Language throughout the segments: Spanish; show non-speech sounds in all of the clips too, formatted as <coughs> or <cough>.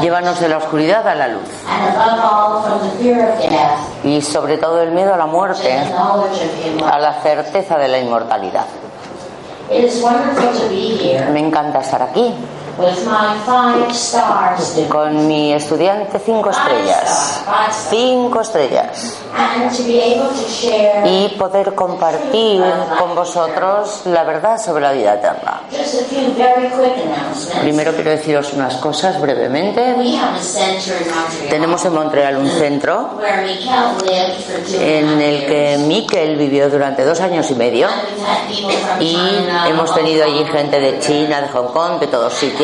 llévanos de la oscuridad a la luz. Y sobre todo el miedo a la muerte, a la certeza de la inmortalidad. Me encanta estar aquí con mi estudiante cinco estrellas, cinco estrellas, y poder compartir con vosotros la verdad sobre la vida eterna. Primero quiero deciros unas cosas brevemente. Tenemos en Montreal un centro en el que Miquel vivió durante dos años y medio. Y hemos tenido allí gente de China, de Hong Kong, de todos sitios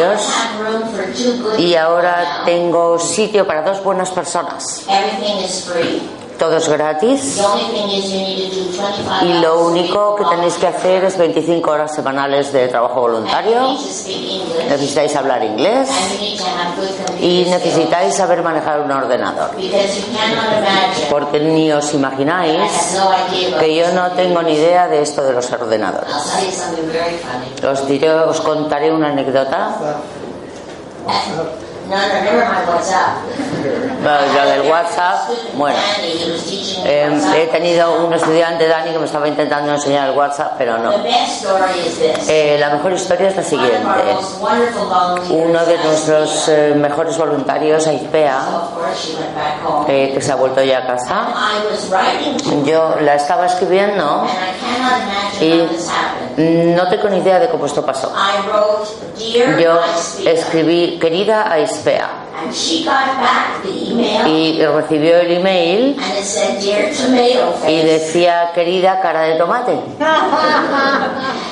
y ahora tengo sitio para dos buenas personas. Todo es gratis y lo único que tenéis que hacer es 25 horas semanales de trabajo voluntario. Necesitáis hablar inglés y necesitáis saber manejar un ordenador. Porque ni os imagináis que yo no tengo ni idea de esto de los ordenadores. Os diré, os contaré una anécdota. No, no, never mind WhatsApp. Lo del WhatsApp, bueno, eh, he tenido un estudiante, Dani, que me estaba intentando enseñar el WhatsApp, pero no. Eh, la mejor historia es la siguiente. Uno de nuestros eh, mejores voluntarios, Aipea, eh, que se ha vuelto ya a casa, yo la estaba escribiendo y. no tengo ni idea de cómo esto pasó. Yo escribí, querida Aispea, y recibió el email y decía, querida cara de tomate. <laughs>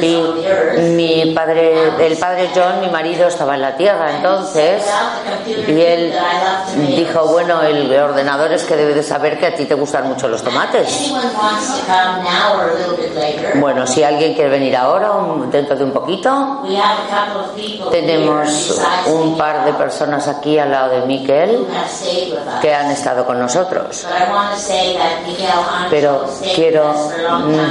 Y mi padre, el padre John, mi marido, estaba en la tierra entonces y él dijo, bueno, el ordenador es que debe de saber que a ti te gustan mucho los tomates. Bueno, si alguien quiere venir ahora, dentro de un poquito, tenemos un par de personas aquí al lado de Miquel que han estado con nosotros. Pero quiero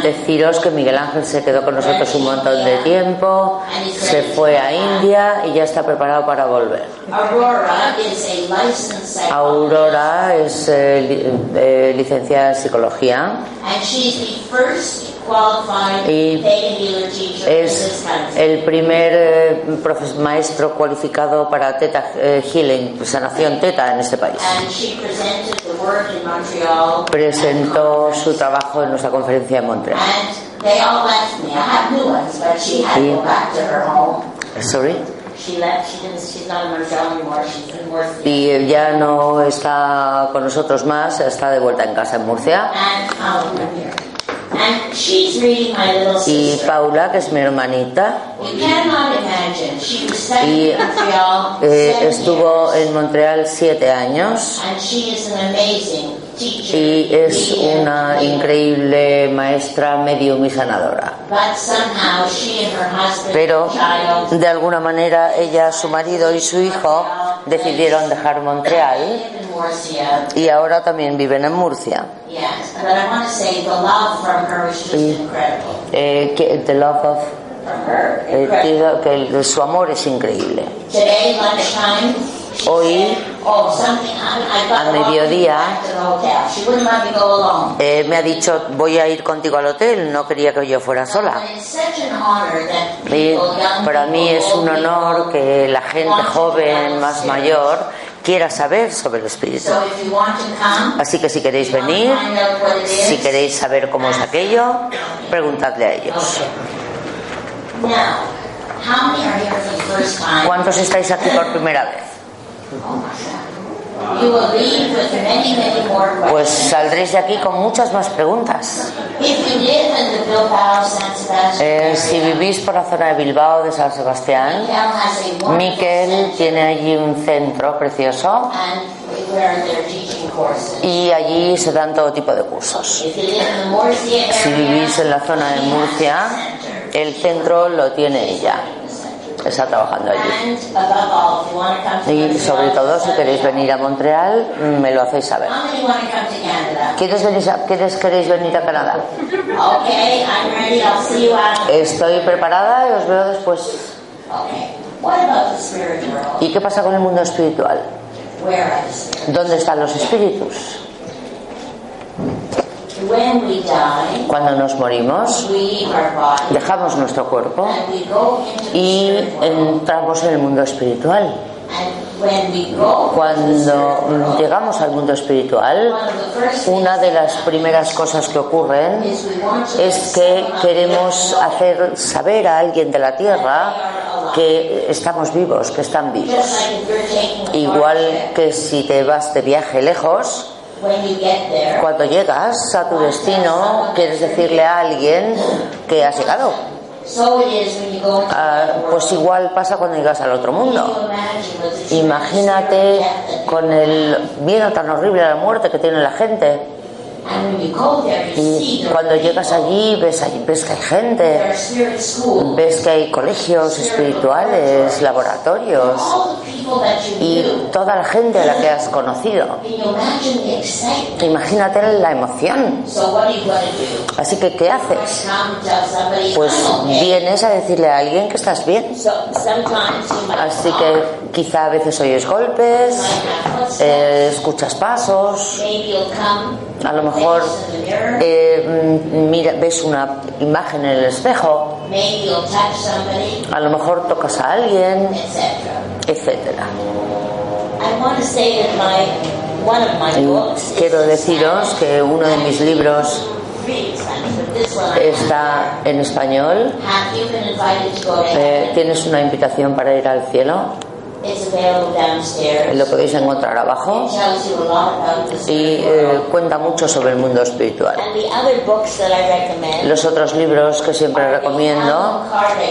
deciros que Miguel Ángel se quedó con nosotros un montón de tiempo, se fue a India y ya está preparado para volver. Aurora es eh, eh, licenciada en psicología, Y es el primer eh, profes- maestro cualificado para teta eh, healing, sanación teta en este país. And she presented the work in Montreal, Presentó su trabajo en nuestra conferencia en Montreal. Sorry. Y ya no está con nosotros más, está de vuelta en casa en Murcia. Y. Paula, que es mi hermanita, Y, eh, estuvo en Montreal siete años y es una increíble maestra medium y sanadora. Pero de alguna manera ella, su marido y su hijo decidieron dejar Montreal y ahora también viven en Murcia. Incredible. Eh, que, the love of, eh, que su amor es increíble. Hoy, said, Oh, something. I, I got a mediodía, me. Eh, me ha dicho, voy a ir contigo al hotel, no quería que yo fuera sola. Y para mí es un honor que la gente joven, más mayor, quiera saber sobre el espíritu. Así que si queréis venir, si is, queréis saber cómo es aquello, preguntadle a ellos. ¿Cuántos estáis aquí por primera vez? Pues saldréis de aquí con muchas más preguntas. Eh, si vivís por la zona de Bilbao, de San Sebastián, Miquel tiene allí un centro precioso y allí se dan todo tipo de cursos. Si vivís en la zona de Murcia, el centro lo tiene ella. Está trabajando allí. Y sobre todo, si queréis venir a Montreal, me lo hacéis saber. ¿Quiénes, venís a- quiénes queréis venir a Canadá? Estoy preparada y os veo después. ¿Y qué pasa con el mundo espiritual? ¿Dónde están los espíritus? Cuando nos morimos, dejamos nuestro cuerpo y entramos en el mundo espiritual. Cuando llegamos al mundo espiritual, una de las primeras cosas que ocurren es que queremos hacer saber a alguien de la tierra que estamos vivos, que están vivos. Igual que si te vas de viaje lejos, cuando llegas a tu destino, quieres decirle a alguien que has llegado. Ah, pues igual pasa cuando llegas al otro mundo. Imagínate con el miedo tan horrible a la muerte que tiene la gente. Y cuando llegas allí ves, allí- ves que hay gente, ves que hay colegios espirituales, laboratorios Y toda la gente a la que has conocido. Imagínate la emoción. Así que, ¿qué haces? Pues vienes a decirle a alguien que estás bien. Así que quizá a veces oyes golpes, eh, escuchas pasos, a lo mejor eh, mm, mira, ves una imagen en el espejo, a lo mejor tocas a alguien. Etcétera. Y Quiero deciros que uno de mis libros está en español. Eh. Tienes una invitación para ir al cielo. Lo podéis encontrar abajo. Y eh, cuenta mucho sobre el mundo espiritual. Los otros libros que siempre recomiendo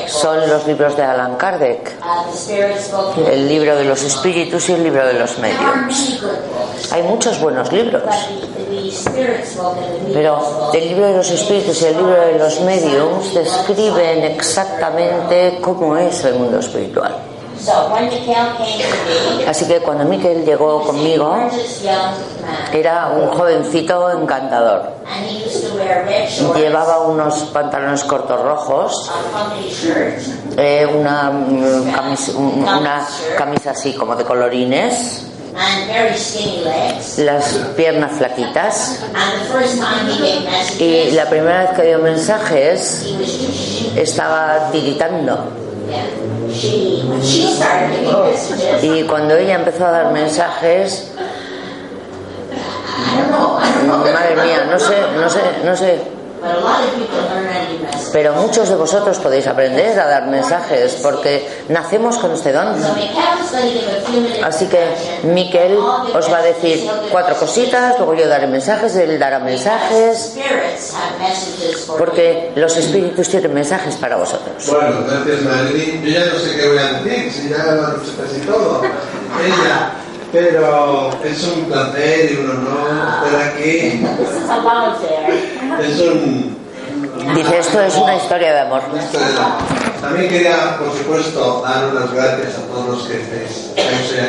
son los libros de Alan Kardec, Uh, el libro de los espíritus y el libro de los There are medios. many good books, Hay muchos buenos libros, but the, the Spirit's book and the pero el libro de los espíritus y el libro de los mediums describen exactamente cómo es el mundo espiritual. So when Mikhail came to me, Así que cuando Miquel llegó conmigo, era un jovencito encantador. Llevaba unos pantalones cortos rojos, eh, una, mm, camis- un- una camisa así como de colorines, las piernas flaquitas. And the first time he gave Y messages, la primera vez que dio mensajes estaba tiritando. Y cuando ella empezó a dar mensajes, madre mía, no sé, no sé, no sé. Pero muchos de vosotros podéis aprender a dar mensajes porque nacemos con este don. Así que. Miquel os va a decir messages, he'll give cuatro messages. cositas, luego yo daré mensajes, él dará mensajes, Spirits have messages for porque los espíritus tienen mensajes para vosotros. Bueno, gracias Marilyn. Yo ya no sé qué voy a decir, si ya lo han dicho casi todo. Ella. Pero es un placer y un honor estar aquí. <laughs> Es un... Dice, esto es una historia de amor. También quería, por supuesto, dar unas gracias a todos los que estáis,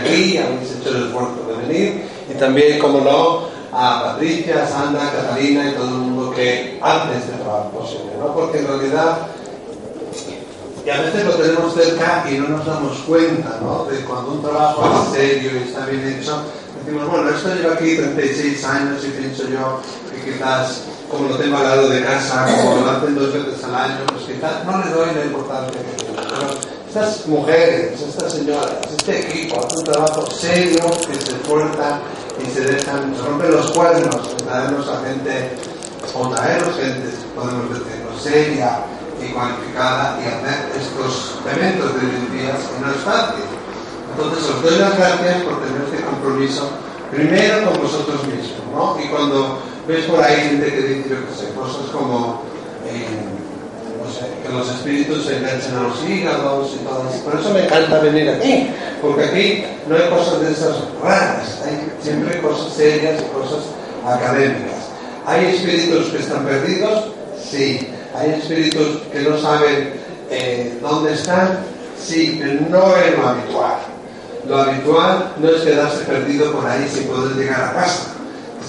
aquí, habéis hecho el esfuerzo de venir. Y también, como no, a Patricia, Sandra, Catalina y todo el mundo que hace este trabajo posible. ¿no? Porque en realidad Y a veces lo tenemos cerca y no nos damos cuenta, ¿no? De cuando un trabajo es serio y está bien hecho, decimos, bueno, esto lleva aquí 36 años y pienso yo que quizás, como lo tengo al lado de casa, como lo hacen dos veces al año, pues quizás no le doy la importancia que tiene. Pero estas mujeres, estas señoras, este equipo hace un trabajo serio que se esfuerza y se dejan, se rompen los cuernos traernos a gente, o traernos gente, podemos decirlo, seria y cualificada y hacer estos eventos de día que no es fácil. Entonces os doy las gracias por tener este compromiso Primero con vosotros mismos, ¿no? Y cuando ves por ahí gente que dice, yo qué sé, cosas como eh, que los espíritus se enganchan a los hígados y todo eso. Por eso me encanta venir aquí, porque aquí no hay cosas de esas raras, hay siempre cosas serias y cosas académicas. ¿Hay espíritus que están perdidos? Sí. ¿Hay espíritus que no saben eh, dónde están? Sí, pero no es lo habitual. Lo habitual no es quedarse perdido por ahí sin poder llegar a casa.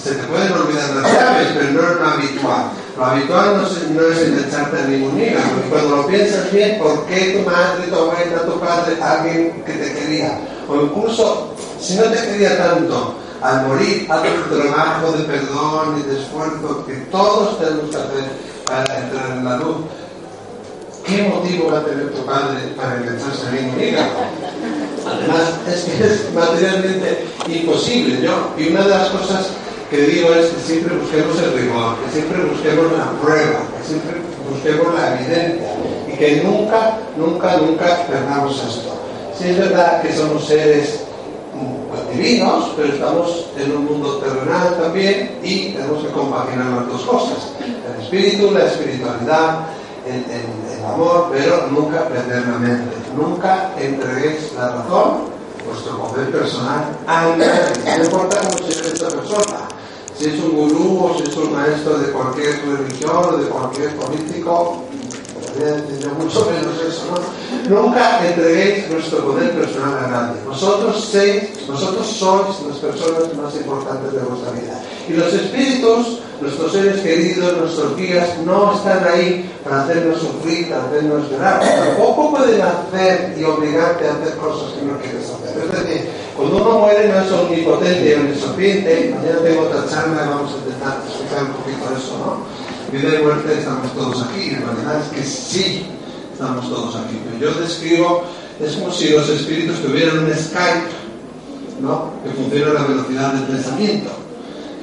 Se te pueden olvidar las llaves, pero no es lo habitual. Lo habitual no es, no es engancharte a ningún hígado. Y cuando lo piensas bien, ¿por qué tu madre, tu abuela, tu padre, alguien que te quería? O incluso, si no te quería tanto, al morir, haz un trabajo de perdón y de esfuerzo que todos tenemos que hacer para entrar en la luz. ¿Qué motivo va a tener tu padre para engancharse a ningún hígado? Además, es que es materialmente imposible. ¿no? Y una de las cosas que digo es que siempre busquemos el rigor, que siempre busquemos la prueba, que siempre busquemos la evidencia y que nunca, nunca, nunca perdamos esto. Si es verdad que somos seres pues, divinos, pero estamos en un mundo terrenal también y tenemos que compaginar las dos cosas, el espíritu, la espiritualidad, el, amor, pero nunca perder la mente, nunca entreguéis la razón vuestro poder personal a nadie. No importa cómo sea esta persona. Si es un gurú o si es un maestro de cualquier religión o de cualquier político, mucho menos eso, ¿no? Nunca entreguéis vuestro poder personal a nadie. Vosotros, seis, vosotros sois las personas más importantes de vuestra vida. Y los espíritus, nuestros seres queridos, nuestros guías, no están ahí para hacernos sufrir, para hacernos llorar. Tampoco pueden hacer y obligarte a hacer cosas que no quieres hacer. Es decir, cuando uno muere no es omnipotente y omnisciente. Mañana tengo otra charla y vamos a intentar explicar un poquito eso, ¿no? Vida y muerte estamos todos aquí. La realidad es que sí estamos todos aquí. Pero yo describo, es como si los espíritus tuvieran un Skype, ¿no? Que funciona a la velocidad del pensamiento.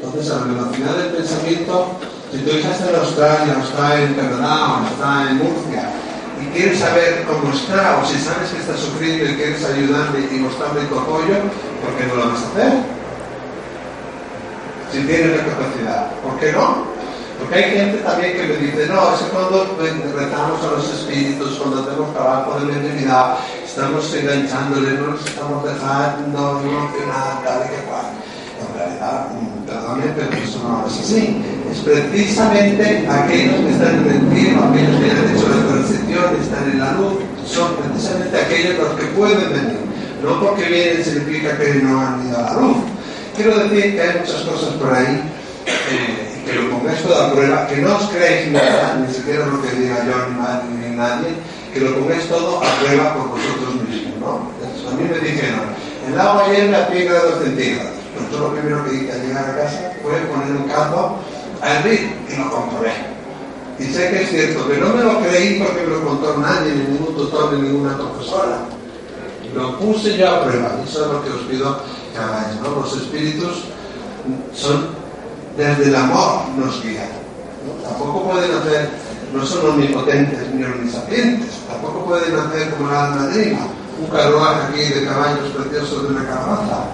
Entonces, a la velocidad del pensamiento, si tu hija está en Australia, o está en Canadá, o está en Murcia, y quieres saber cómo está, o si sabes que está sufriendo y quieres ayudarle y mostrarle tu apoyo, ¿por qué no lo vas a hacer? Si tienes la capacidad, ¿por qué no? Porque hay gente también que me dice, no, es que cuando retamos a los espíritus, cuando hacemos trabajo de mediunidad, estamos enganchándole, no nos estamos dejando emocionar, tal y que cual. En realidad, perdónenme, pero eso no es así. Es precisamente aquellos que están en el cielo, aquellos que han hecho la transición, están en la luz, son precisamente aquellos los que pueden venir. No porque vienen significa que no han ido a la luz. Quiero decir que hay muchas cosas por ahí. Eh, que lo pongáis toda a prueba, que no os creáis nada, ni siquiera lo que diga yo ni, nadie, que lo pongáis todo a prueba por vosotros mismos, ¿no? A mí me dijeron, el agua hierve a 100 grados centígrados. Pues yo lo primero que hice al llegar a casa fue poner un cazo a hervir y lo comprobé. Y sé que es cierto, que no me lo creí porque me lo contó nadie, ni ningún tutor, ni ninguna profesora. Lo puse yo a prueba, eso es lo que os pido que hagáis, ¿no? Los espíritus son desde el amor nos guían. ¿no? Tampoco pueden hacer, no son omnipotentes ni omnisapientes, tampoco pueden hacer como la almadrina, un carruaje aquí de caballos preciosos de una calabaza.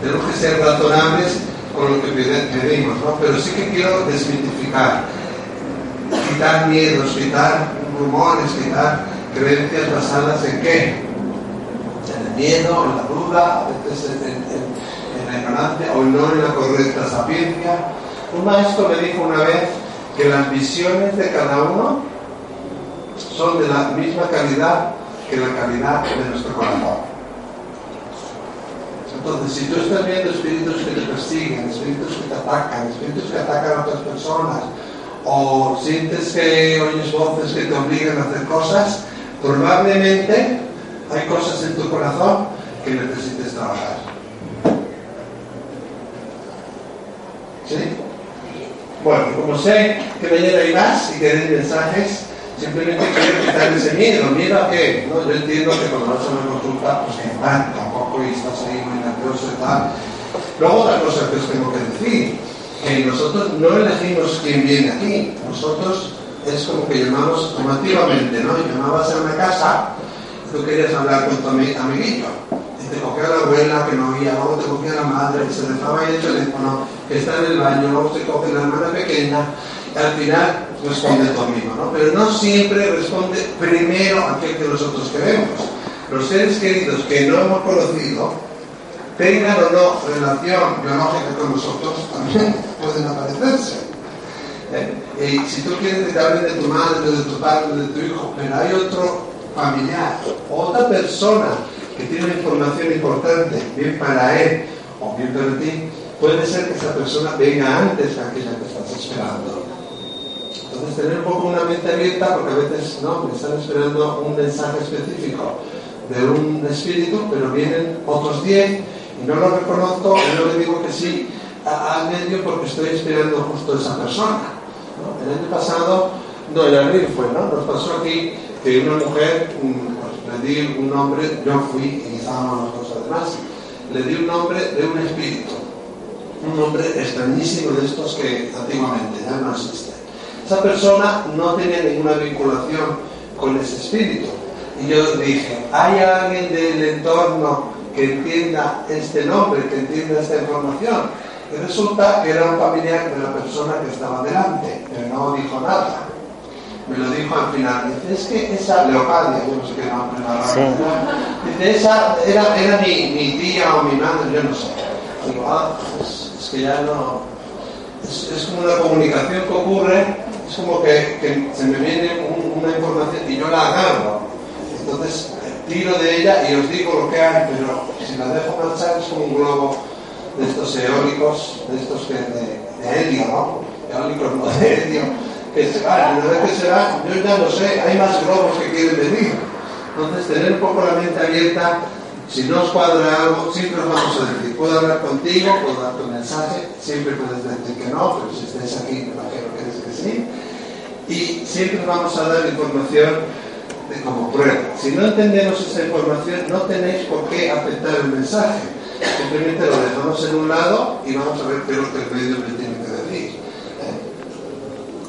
Tenemos que ser razonables con lo que pedimos, ¿no? pero sí que quiero desmitificar, quitar miedos, quitar rumores, quitar creencias basadas en qué? En el miedo, en la duda, a veces en, en la ignorancia o no en la correcta sapiencia. Un maestro me dijo una vez que las visiones de cada uno son de la misma calidad que la calidad de nuestro corazón. Entonces, si tú estás viendo espíritus que te persiguen, espíritus que te atacan, espíritus que atacan a otras personas, o sientes que oyes voces que te obligan a hacer cosas, probablemente hay cosas en tu corazón que necesites trabajar. ¿Sí? Bueno, como sé que mañana hay más y que hay mensajes, simplemente quiero quitar ese miedo. ¿Miedo a qué? ¿No? Yo entiendo que cuando vas a una consulta, pues que van tampoco y estás ahí muy nervioso y tal. Luego otra cosa que os tengo que decir, que nosotros no elegimos quién viene aquí, nosotros es como que llamamos formativamente, ¿no? Llamabas a una casa, tú querías hablar con tu amiguito, te cogía la abuela que no oía, luego te cogía la madre que se dejaba ahí el teléfono, que está en el baño, luego te coge la hermana pequeña, y al final responde tu amigo, ¿no? Pero no siempre responde primero aquel que nosotros queremos. Los seres queridos que no hemos conocido, tengan o no relación biológica con nosotros, también pueden aparecerse. ¿Eh? Si tú quieres que te hablen de tu madre, de tu padre, de tu hijo, pero hay otro familiar, otra persona que tiene una información importante, bien para él o bien para ti, puede ser que esa persona venga antes que aquella que estás esperando. Entonces, tener un poco una mente abierta, porque a veces no, me están esperando un mensaje específico de un espíritu, pero vienen otros 10 y no lo reconozco y no le digo que sí al medio porque estoy esperando justo esa persona. El año pasado, no, en abril fue, ¿no? Nos pasó aquí que una mujer, pues, le di un nombre, yo fui y estábamos los dos además, le di un nombre de un espíritu, un nombre extrañísimo de estos que antiguamente ya no existe. Esa persona no tenía ninguna vinculación con ese espíritu. Y yo dije, ¿hay alguien del entorno que entienda este nombre, que entienda esta información? Y resulta que era un familiar de la persona que estaba delante, pero no dijo nada me lo dijo al final, dice, es que esa Leocadia, yo no sé qué nombre la sí. dice, esa era, era mi, mi, tía o mi madre, yo no sé. Digo, ah, pues, es que ya no, es, es, como una comunicación que ocurre, es como que, que se me viene un, una información y yo la agarro. Entonces tiro de ella y os digo lo que hay, pero si la dejo marchar es como un globo de estos eólicos, de estos que de, de helio, ¿no? Eólicos no de helio que se van, una vez que se yo ya no sé, hay más globos que quieren venir. Entonces, tener un poco la mente abierta, si no os cuadra algo, siempre os vamos a decir, puedo hablar contigo, puedo darte un mensaje, siempre puedes decir que no, pero si estáis aquí, imagino que es que sí. Y siempre vamos a dar información de como prueba. Si no entendemos esa información, no tenéis por qué aceptar el mensaje. Simplemente lo dejamos en un lado y vamos a ver qué es lo que el medio me tiene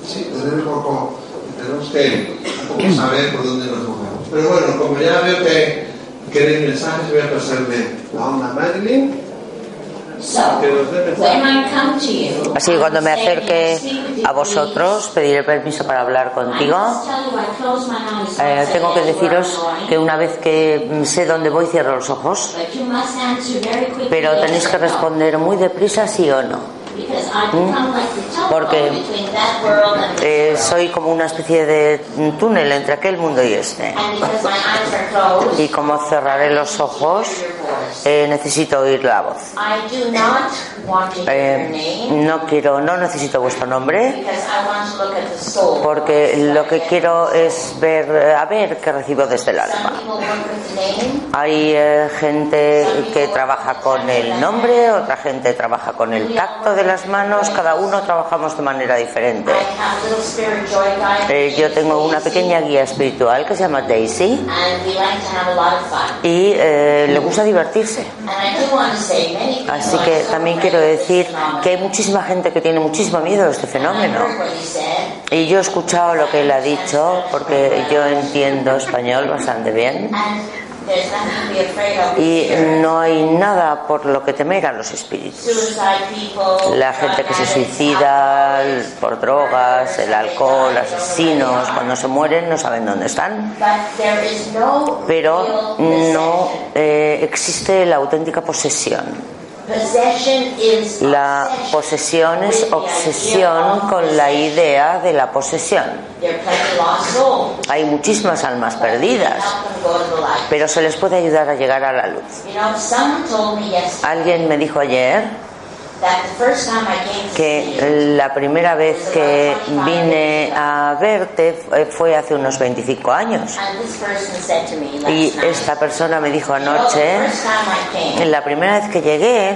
sí, poco, tenemos que un poco saber por dónde nos movemos. Pero bueno, como ya veo que queréis mensajes, voy a pasarle a una Madeline. Así cuando me acerque a vosotros, pediré permiso para hablar contigo. Eh, tengo que deciros que una vez que sé dónde voy, cierro los ojos. Pero tenéis que responder muy deprisa, sí o no. Porque eh, soy como una especie de túnel entre aquel mundo y este. Y como cerraré los ojos, eh, necesito oír la voz. Eh, no quiero, no necesito vuestro nombre, porque lo que quiero es ver, a ver qué recibo desde el alma. Hay gente que trabaja con el nombre, otra gente trabaja con el tacto de las manos, cada uno trabajamos de manera diferente. Eh, yo tengo una pequeña guía espiritual que se llama Daisy y eh, le gusta divertirse. Así que también quiero decir que hay muchísima gente que tiene muchísimo miedo a este fenómeno. Y yo he escuchado lo que él ha dicho porque yo entiendo español bastante bien. Y no hay nada por lo que temer a los espíritus. La gente que se suicida por drogas, el alcohol, asesinos, cuando se mueren no saben dónde están. Pero no eh, existe la auténtica posesión. La posesión es obsesión con la idea de la posesión. Hay muchísimas almas perdidas, pero se les puede ayudar a llegar a la luz. Alguien me dijo ayer que la primera vez que vine a verte fue hace unos 25 años. Y esta persona me dijo anoche, la primera vez que llegué,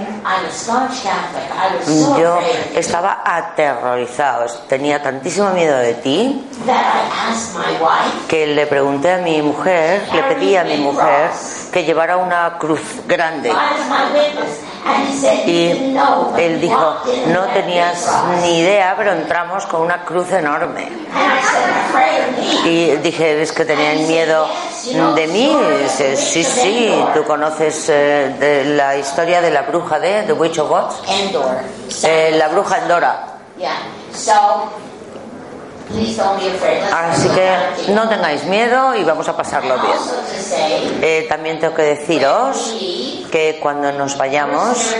yo estaba aterrorizado, tenía tantísimo miedo de ti, que le pregunté a mi mujer, le pedí a mi mujer que llevara una cruz grande Y él dijo, no tenías ni idea, pero entramos con una cruz enorme. Y dije, ¿es que tenían miedo de mí? dice, sí, sí, tú conoces eh, de la historia de la bruja de The Witch of What? Eh, la bruja Endora. Así que no tengáis miedo y vamos a pasarlo bien. Eh, también tengo que deciros que cuando nos vayamos,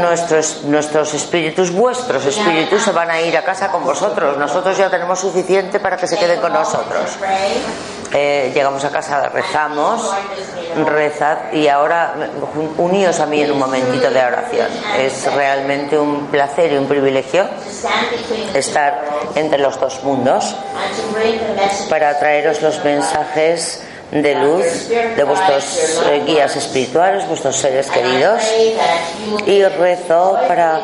nuestros, nuestros espíritus, vuestros espíritus, se van a ir a casa con vosotros. Nosotros ya tenemos suficiente para que se queden con nosotros. Eh, llegamos a casa, rezamos, rezad y ahora uníos a mí en un momentito de oración. Es realmente un placer y un privilegio estar entre los dos mundos para traeros los mensajes de luz de vuestros eh, guías espirituales, vuestros seres queridos, y rezo para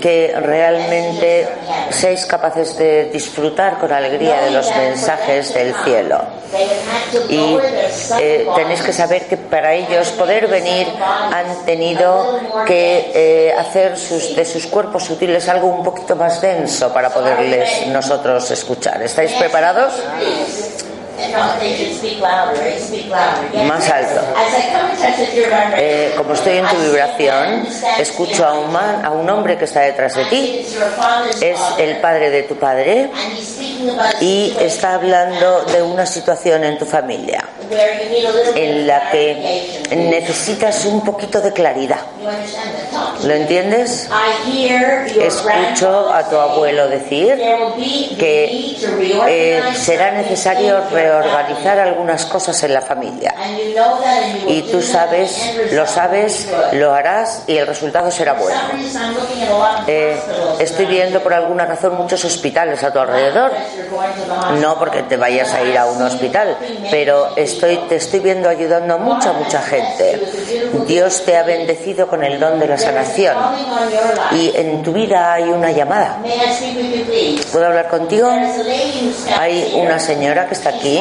que realmente seáis capaces de disfrutar con alegría de los mensajes del cielo. Y eh, tenéis que saber que para ellos poder venir han tenido que eh, hacer sus, de sus cuerpos sutiles algo un poquito más denso para poderles nosotros escuchar. ¿Estáis preparados? Más alto. Eh, como estoy en tu vibración, escucho a un, a un hombre que está detrás de ti. Es el padre de tu padre y está hablando de una situación en tu familia en la que necesitas un poquito de claridad. ¿Lo entiendes? Escucho a tu abuelo decir que eh, será necesario reorganizar algunas cosas en la familia. Y tú sabes, lo sabes, lo harás y el resultado será bueno. Eh, estoy viendo por alguna razón muchos hospitales a tu alrededor. No porque te vayas a ir a un hospital, pero estoy, te estoy viendo ayudando a mucha, mucha gente. Dios te ha bendecido con el don de la sanación. Y en tu vida hay una llamada. ¿Puedo hablar contigo? Hay una señora que está aquí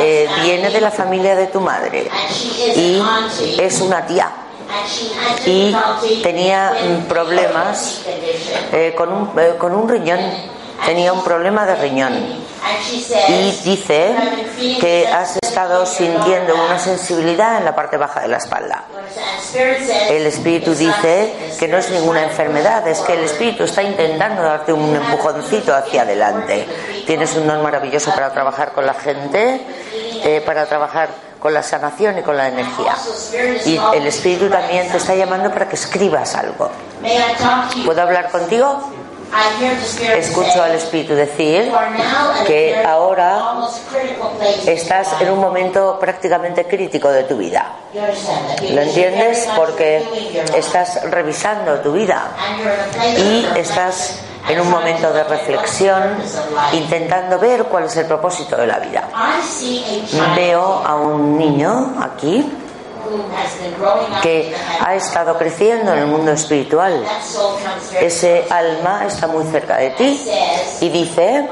eh, viene de la familia de tu madre y es una tía. Y tenía problemas eh, con, un, eh, con un riñón, tenía un problema de riñón. Y dice que has estado sintiendo una sensibilidad en la parte baja de la espalda. El espíritu dice que no es ninguna enfermedad, es que el espíritu está intentando darte un empujoncito hacia adelante. Tienes un don maravilloso para trabajar con la gente, eh, para trabajar con la sanación y con la energía. Y el espíritu también te está llamando para que escribas algo. ¿Puedo hablar contigo? Escucho al Espíritu decir que ahora estás en un momento prácticamente crítico de tu vida. ¿Lo entiendes? Porque estás revisando tu vida. Y estás en un momento de reflexión intentando ver cuál es el propósito de la vida. Veo a un niño aquí que ha estado creciendo en el mundo espiritual. Ese alma está muy cerca de ti y dice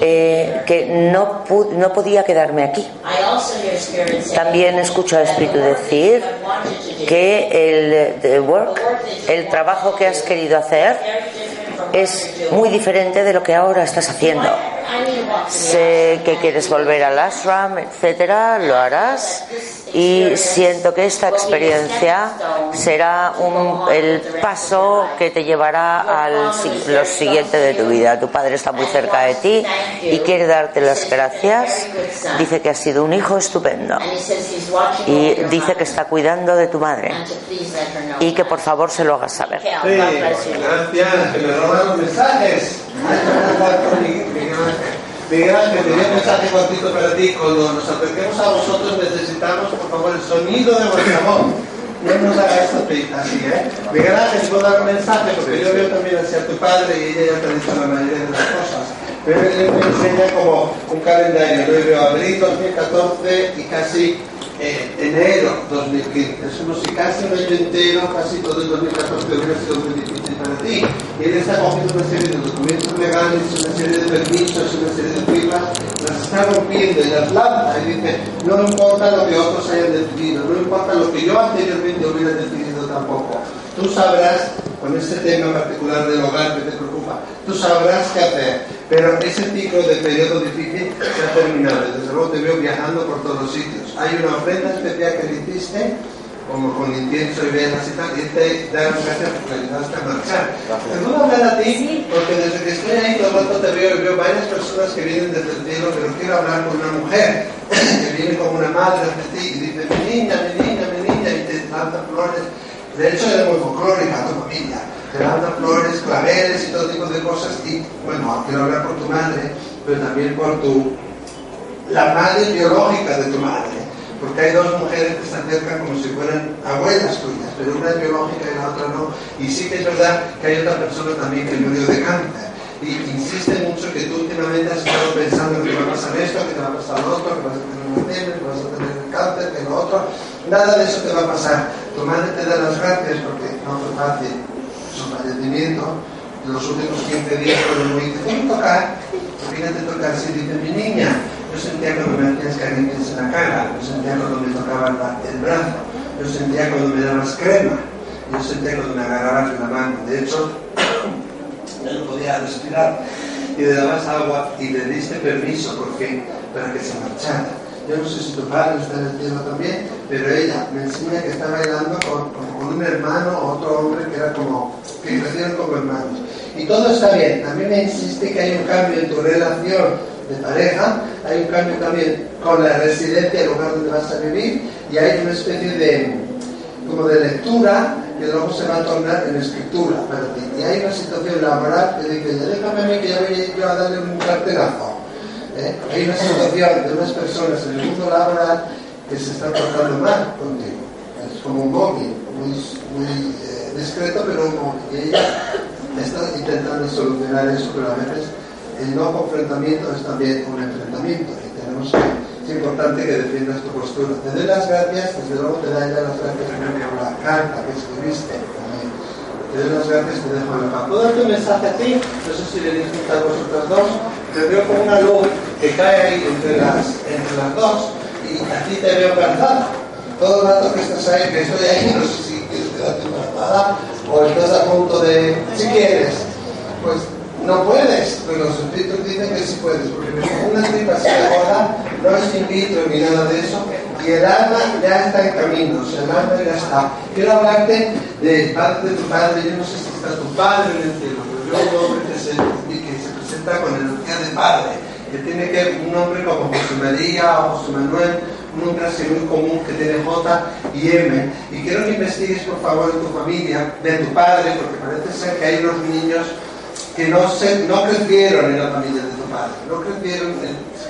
eh, que no, no podía quedarme aquí. También escucho al Espíritu decir que el, work, el trabajo que has querido hacer, es muy diferente de lo que ahora estás haciendo. Sé que quieres volver al ashram, etcétera, lo harás y siento que esta experiencia será el paso que te llevará al lo siguiente de tu vida. Tu padre está muy cerca de ti y quiere darte las gracias. Dice que has sido un hijo estupendo y dice que está cuidando de tu madre y que por favor se lo hagas saber. Sí, gracias, que me los mensajes. Miguel Ángel, tenía un mensaje cortito para ti. Cuando nos acerquemos a vosotros necesitamos, por favor, el sonido de vuestra voz. No nos haga esto así, ¿eh? Miguel Ángel, puedo dar un mensaje porque yo veo también hacia tu padre y ella ya te ha dicho la mayoría de las cosas. Pero él me enseña como un calendario. Yo veo abril 2014 y casi eh, enero 2015. Es como si casi un año entero, casi todo el 2014 hubiera sido muy difícil para ti. Y él está cogiendo una serie de documentos legales, una serie de permisos, una serie de firmas, las está rompiendo y las lanza y dice, no importa lo que otros hayan decidido, no importa lo que yo anteriormente hubiera decidido tampoco. Tú sabrás, con este tema particular del hogar que te preocupa, tú sabrás qué hacer. Pero ese ciclo de periodo difícil se ha terminado. Desde luego te veo viajando por todos los sitios. Hay una ofrenda especial que le hiciste como con incienso y velas y tal, y te da las gracias porque ayudaste a marchar. Te puedo hablar a ti, porque desde que estoy ahí todo el rato te veo y veo varias personas que vienen desde el cielo, pero quiero hablar con una mujer <coughs> que viene como una madre de ti y dice, mi niña, mi niña, mi niña, y te lanza flores. De hecho, es muy folclórica tu familia. Te lanza flores, claveles y todo tipo de cosas. Y bueno, quiero hablar por tu madre, pero también por tu la madre biológica de tu madre porque hay dos mujeres que se acercan como si fueran abuelas tuyas, pero una es biológica y la otra no. Y sí que es verdad que hay otra persona también que murió de cáncer. Y insiste mucho que tú últimamente has estado pensando que te va a pasar esto, que te va a pasar lo otro, que vas a tener un que vas a tener cáncer, que lo otro. Nada de eso te va a pasar. Tu madre te da las gracias porque no fue fácil su fallecimiento. Los últimos 15 días cuando me dice, tocar? Fíjate tocar así, dice mi niña, yo sentía cuando me hacías caricias en la cara, yo sentía cuando me tocabas el brazo, yo sentía cuando me dabas crema, yo sentía cuando me agarrabas la mano. De hecho, <clears throat> yo no podía respirar y le dabas agua y le diste permiso porque para que se marchara. Yo no sé si tu padre está en el cielo también, pero ella me enseña que está bailando con, con, un hermano o otro hombre que era como, que crecieron como hermanos. Y todo está bien. A mí me insiste que hay un cambio en tu relación de pareja, hay un cambio también con la residencia, el lugar donde vas a vivir, y hay una especie de, como de lectura que luego se va a tornar en escritura para ti. Y hay una situación laboral que dice, déjame a mí que ya voy yo a darle un carterazo. ¿Eh? Hay una situación de unas personas en el mundo laboral que se están portando mal contigo. Es como un móvil, muy, eh, discreto, pero móvil. Y ella está intentando solucionar eso, pero a veces el no confrontamiento es también un enfrentamiento y tenemos que, es importante que defiendas tu postura. Te doy las gracias, desde luego te doy las gracias por la carta que escribiste también. Te doy las gracias, te dejo en la ¿Puedo darte un mensaje a ti? No sé si le disfruta a vosotras dos. Te veo como una luz que cae ahí entre las, entre las dos y a ti te veo cansada. Todo el rato que estás ahí, que estoy ahí, no sé si quieres quedarte embarazada o estás a punto de, si quieres, pues no puedes, pero los espíritus dicen que sí puedes, porque una tripa se gorda, no es in vitro ni nada de eso, y el alma ya está en camino, o sea, el alma ya está. Quiero hablarte de parte de tu padre, yo no sé si está tu padre en el cielo, pero yo un hombre que se, que se presenta con energía de padre, que tiene que un nombre como José María o José Manuel, un nombre así muy común que tiene J y M. Y quiero que investigues, por favor, en tu familia, de tu padre, porque parece ser que hay unos niños que no, se, no crecieron en la familia de tu padre, no crecieron,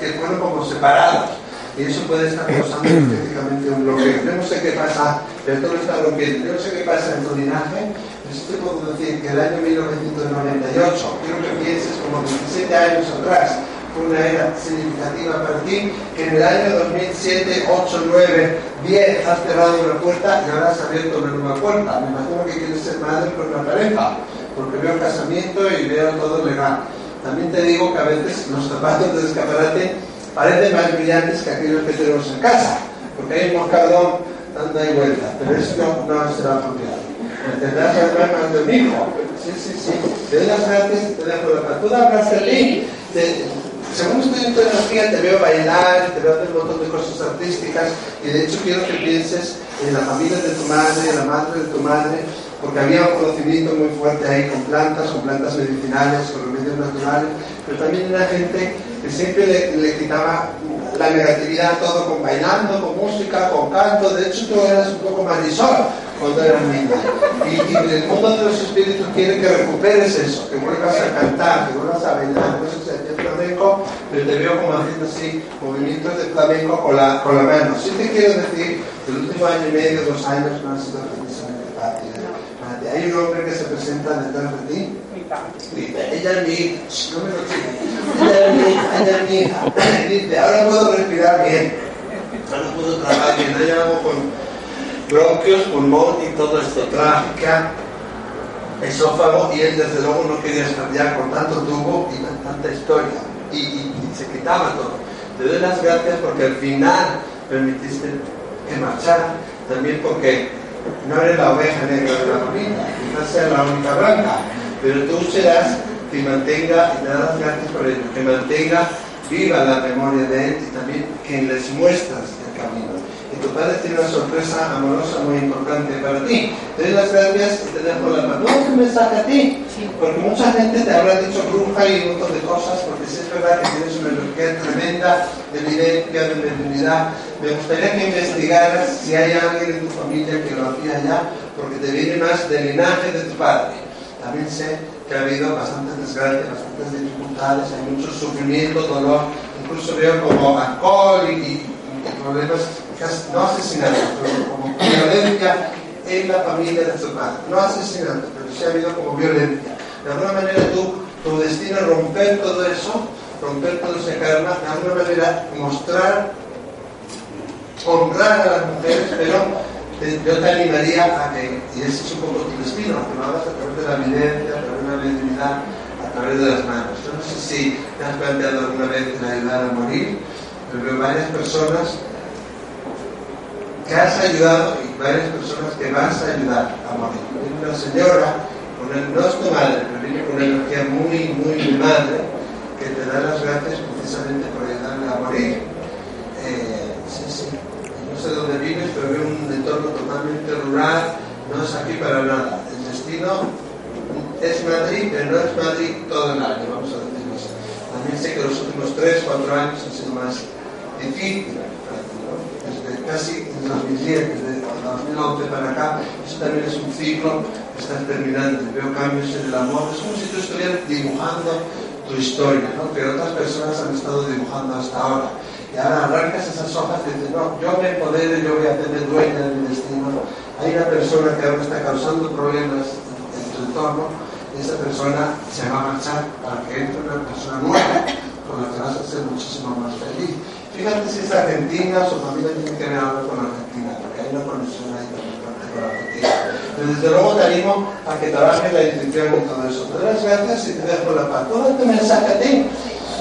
que fueron como separados. Y eso puede estar causando <clears throat> específicamente un bloqueo. Yo no sé qué pasa, pero todo está bloqueando. Yo no sé qué pasa en tu linaje. Pero te puedo decir que el año 1998, quiero que pienses como 27 años atrás, fue una era significativa para ti, que en el año 2007, 8, 9, 10 has cerrado una puerta y ahora has abierto una nueva puerta. Me imagino que quieres ser madre con una pareja porque veo casamiento y veo todo legal. También te digo que a veces los zapatos de escaparate parecen más brillantes que aquellos que tenemos en casa, porque hay un moscardón dando ahí vuelta, pero eso no, será apropiado. Tendrás más de un hijo. Sí, sí, sí. Te las gracias y te dejo la paz. Tú hablas de mí. según estoy en tu energía, te veo bailar, te veo hacer un montón de cosas artísticas y de hecho quiero que pienses en la familia de tu madre, en la madre de tu madre, porque había un conocimiento muy fuerte ahí con plantas, con plantas medicinales, con remedios naturales, pero también era gente que siempre le, quitaba la negatividad todo con bailando, con música, con canto. De hecho, tú eras un poco marisol cuando eras niña. Y, y, el mundo de los espíritus quiere que recuperes eso, que vuelvas a cantar, que vuelvas a bailar. Por eso se hace flamenco, pero te veo como haciendo así movimientos de flamenco con la, con la mano. Sí te quiero decir que el último año y medio, dos años, no han sido precisamente fáciles hay un hombre que se presenta detrás de ti. ella es mi hija, no me lo. Ella es mi hija, ella es mi hija. Dice, ahora puedo respirar bien. Ahora puedo trabajar bien. Ella hago con bronquios, pulmón y todo esto. Trágica, esófago y él desde luego no quería estar ya con tanto tubo y tanta historia. Y, y, y se quitaba todo. Te doy las gracias porque al final permitiste que marchara. También porque no eres la oveja negra de la familia, quizás sea la única blanca, pero tú serás que mantenga, nada gracias por ello, que mantenga viva la memoria de Él y también que les muestras el camino. Y tu Padre tiene una sorpresa amorosa muy importante para ti. Te doy las gracias y te dejo la mano. ¿No un mensaje a ti? Porque mucha gente te habrá dicho bruja y un montón de cosas, porque si es verdad que tienes una energía tremenda de evidencia, de mediunidad. Me gustaría que investigaras si hay alguien en tu familia que lo hacía ya, porque te viene más del linaje de tu padre. También sé que ha habido bastantes desgracias, bastantes dificultades, hay mucho sufrimiento, dolor, incluso veo como alcohol y, problemas, no asesinatos, pero como violencia en la familia de tu padre. No asesinatos, pero sí ha habido como violencia. De alguna manera tú, tu destino es romper todo eso, romper todo ese karma, de alguna manera mostrar, honrar a las mujeres, pero yo te animaría a que, y ese es un poco tu destino, que lo hagas a través de la evidencia, a través de la mediunidad, a través de las manos. Yo no sé si te has planteado alguna vez en ayudar a morir, pero veo varias personas que has ayudado y varias personas que vas a ayudar a morir. Una señora, el, no es tu madre, pero viene con una energía muy, muy madre, que te da las gracias precisamente por ayudarle a morir. Eh, sí, sí no sé dónde vives, pero veo un entorno totalmente rural, no es aquí para nada. El destino es Madrid, pero no es Madrid todo el año, vamos a decirlo así. También sé que los últimos 3, 4 años han sido más difíciles, desde casi 2010, desde 2011 para acá, eso también es un ciclo que está terminando. Veo cambios en el amor, es como si tú estuvieras dibujando tu historia, ¿no? que otras personas han estado dibujando hasta ahora y ahora arrancas esas hojas y dices, no, yo me empodero, yo voy a hacerme dueña de mi destino. Hay una persona que ahora está causando problemas en tu entorno y esa persona se va a marchar para que entre una persona nueva con la que vas a ser muchísimo más feliz. Fíjate si es argentina su familia tiene que ver algo con Argentina, porque hay una conexión ahí también con Argentina. Pero desde luego te animo a que trabajes la intuición y todo eso. Te las gracias y te dejo la paz. Todo este mensaje a ti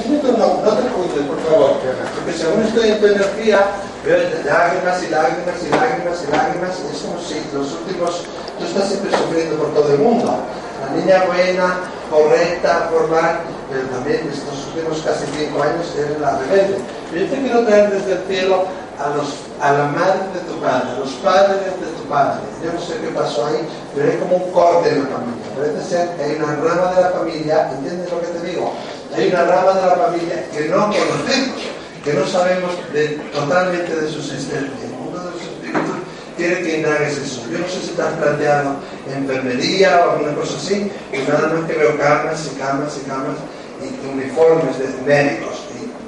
no, no te preocupes, por favor, porque según estoy en tu energía, veo lágrimas y lágrimas y lágrimas y lágrimas, es como si los últimos, tú estás siempre sufriendo por todo el mundo. La niña buena, correcta, formal, pero también estos últimos casi cinco años eres la rebelde. Yo te quiero traer desde el cielo a, los, a la madre de tu padre, a los padres de tu padre. Yo no sé qué pasó ahí, pero hay como un corte en la familia. Parece ser que hay una rama de la familia, ¿entiendes lo que te digo? hay una rama de la familia que no conocemos, que no sabemos totalmente de su existencia. Mundo de los espíritus quiere que indagues eso. Yo no sé si te has planteado enfermería o alguna cosa así, y nada más que veo camas y camas y camas y uniformes de médicos.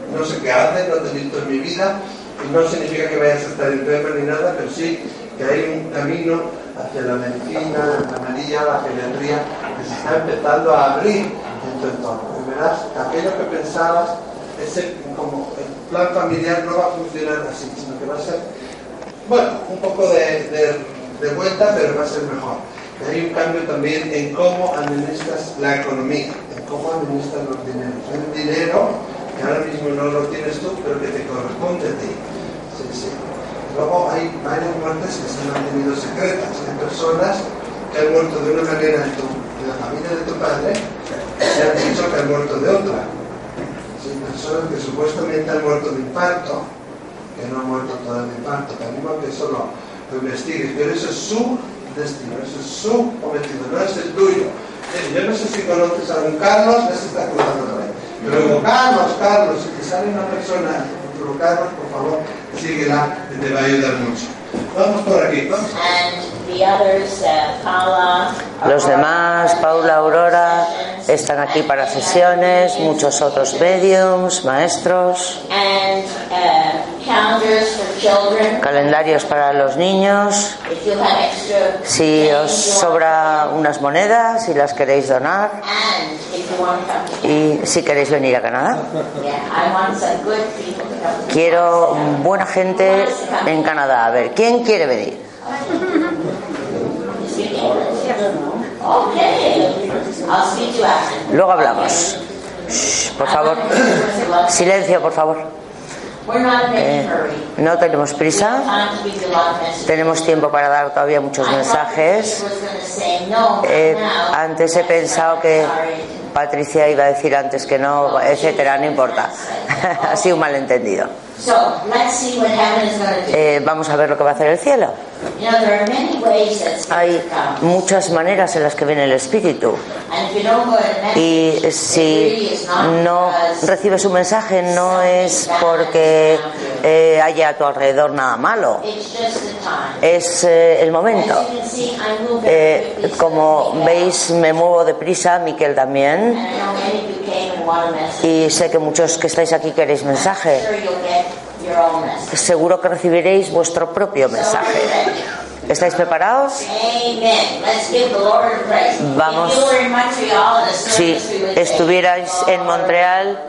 Y no sé qué hacen, no te he visto en mi vida, y no significa que vayas a estar enfermo ni nada, pero sí que hay un camino hacia la medicina, la María, la geriatría, que se está empezando a abrir en tu entorno aquello que pensabas, ese, como el plan familiar no va a funcionar así, sino que va a ser, bueno, un poco de, vuelta, pero va a ser mejor. Y hay un cambio también en cómo administras la economía, en cómo administras los dineros. Un dinero que ahora mismo no lo tienes tú, pero que te corresponde a ti. Sí, sí. Luego hay varias muertes que se han mantenido secretas. Hay personas que han muerto de una manera en, en la familia de tu padre se han dicho que han muerto de otra. Son personas que supuestamente han muerto de infarto, que no han muerto todas de infarto. Te animo a que eso lo, investigues, pero eso es su destino, eso es su cometido, no es el tuyo. Yo no sé si conoces a un Carlos, ya se está cruzando por ahí. Pero Carlos, Carlos, si te sale una persona, por favor, síguela, te va a ayudar mucho. Vamos por aquí, vamos. Uh, Los demás, Paula, Aurora, están aquí para sesiones, muchos otros mediums, maestros, uh, calendarios para los niños. Si os sobra unas monedas y las queréis donar, y si queréis venir a Canadá. Quiero buena gente en Canadá. A ver, ¿quién quiere venir? Luego hablamos. por favor. Silencio, por favor. Eh, no tenemos prisa. Tenemos tiempo para dar todavía muchos mensajes. Eh, antes he pensado que Patricia iba a decir antes que no, etcétera, no importa. <laughs> ha sido un malentendido. Eh, vamos a ver lo que va a hacer el cielo. Hay muchas maneras en las que viene el Espíritu. Y si no recibes un mensaje no es porque eh, haya a tu alrededor nada malo. Es eh, el momento. Eh, como veis, me muevo deprisa, Miquel también. Y sé que muchos que estáis aquí queréis mensaje. Seguro que recibiréis vuestro propio mensaje. ¿Estáis preparados? Vamos. Si estuvierais en Montreal,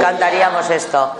cantaríamos esto.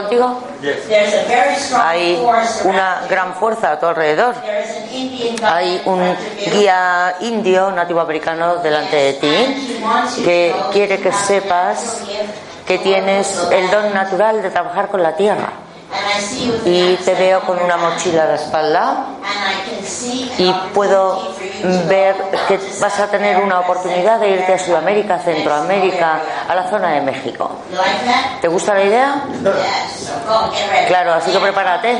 Contigo? Hay una gran fuerza a tu alrededor. Hay un guía indio, nativo americano, delante de ti que quiere que sepas que tienes el don natural de trabajar con la tierra. Y te veo con una mochila a la espalda y puedo ver que vas a tener una oportunidad de irte a Sudamérica, Centroamérica, a la zona de México. ¿Te gusta la idea? Claro, así que prepárate.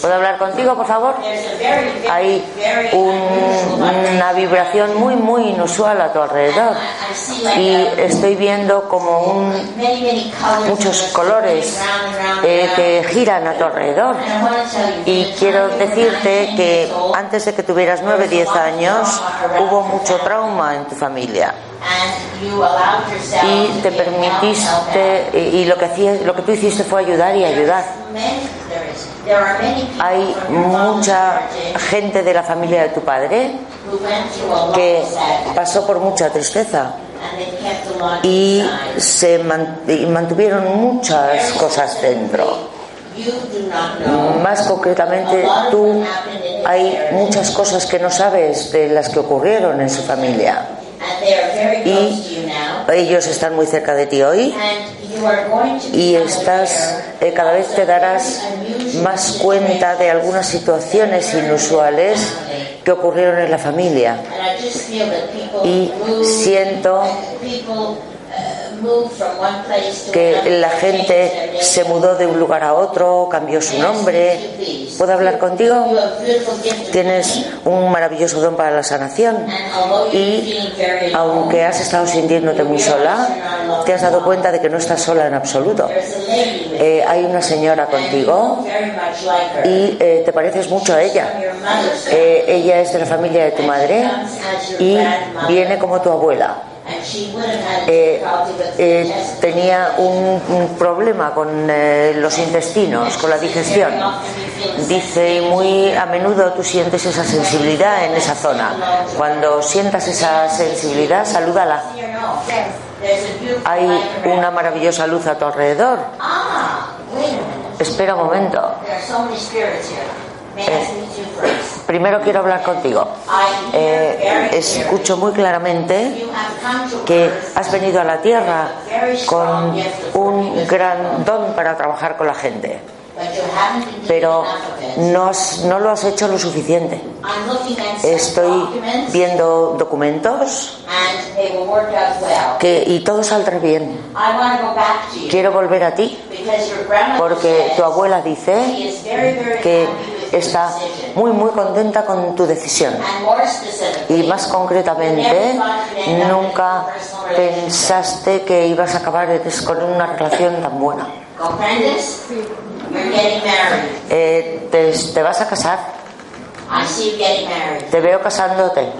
¿Puedo hablar contigo, por favor? Hay una vibración muy, muy inusual a tu alrededor y estoy viendo como un, muchos colores eh, que giran a tu alrededor. Y quiero decirte que antes de que tuvieras 9, 10 años hubo mucho trauma en tu familia y te permitiste y lo que hacías, lo que tú hiciste fue ayudar y ayudar. Hay mucha gente de la familia de tu padre que pasó por mucha tristeza y se mantuvieron muchas cosas dentro. Más concretamente, tú hay muchas cosas que no sabes de las que ocurrieron en su familia. Y ellos están muy cerca de ti hoy y estás eh, cada vez te darás más cuenta de algunas situaciones inusuales que ocurrieron en la familia y siento que la gente se mudó de un lugar a otro, cambió su nombre. ¿Puedo hablar contigo? Tienes un maravilloso don para la sanación y aunque has estado sintiéndote muy sola, te has dado cuenta de que no estás sola en absoluto. Eh, hay una señora contigo y eh, te pareces mucho a ella. Eh, ella es de la familia de tu madre y viene como tu abuela. Eh, eh, tenía un, problema con eh, los intestinos, con la digestión. Dice, muy a menudo tú sientes esa sensibilidad en esa zona. Cuando sientas esa sensibilidad, salúdala. Hay una maravillosa luz a tu alrededor. Espera un momento. Primero quiero hablar contigo. Eh, escucho muy claramente que has venido a la tierra con un gran don para trabajar con la gente pero no, no, lo has hecho lo suficiente. Estoy viendo documentos que, y todo saldrá bien. Quiero volver a ti porque tu abuela dice que está muy, muy contenta con tu decisión. Y más concretamente, nunca pensaste que ibas a acabar con una relación tan buena. Eh, te, te vas a casar. Te veo casándote.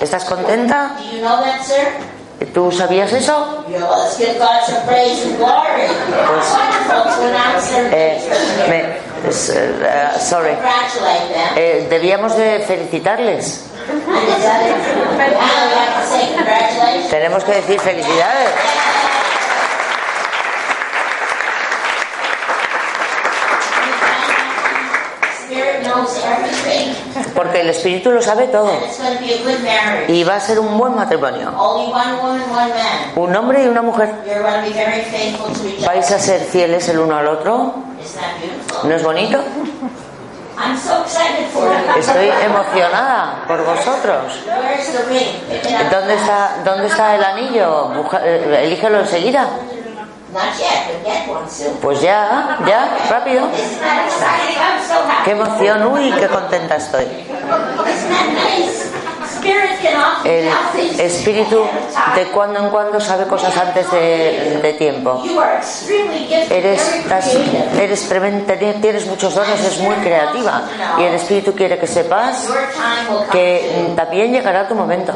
¿Estás contenta? ¿Tú sabías eso? Pues, eh, me, uh, sorry. Eh, debíamos de felicitarles. Tenemos que decir felicidades. Porque el Espíritu lo sabe todo. Y va a ser un buen matrimonio. Un hombre y una mujer. Vais a ser fieles el uno al otro. ¿No es bonito? Estoy emocionada por vosotros. ¿Dónde está, dónde está el anillo? Eh, elígelo enseguida. Pues ya, ya, rápido. Qué emoción, uy, qué contenta estoy. El espíritu de cuando en cuando sabe cosas antes de, tiempo. Eres, eres tremenda, tienes muchos dones, es muy creativa. Y el espíritu quiere que sepas que también llegará tu momento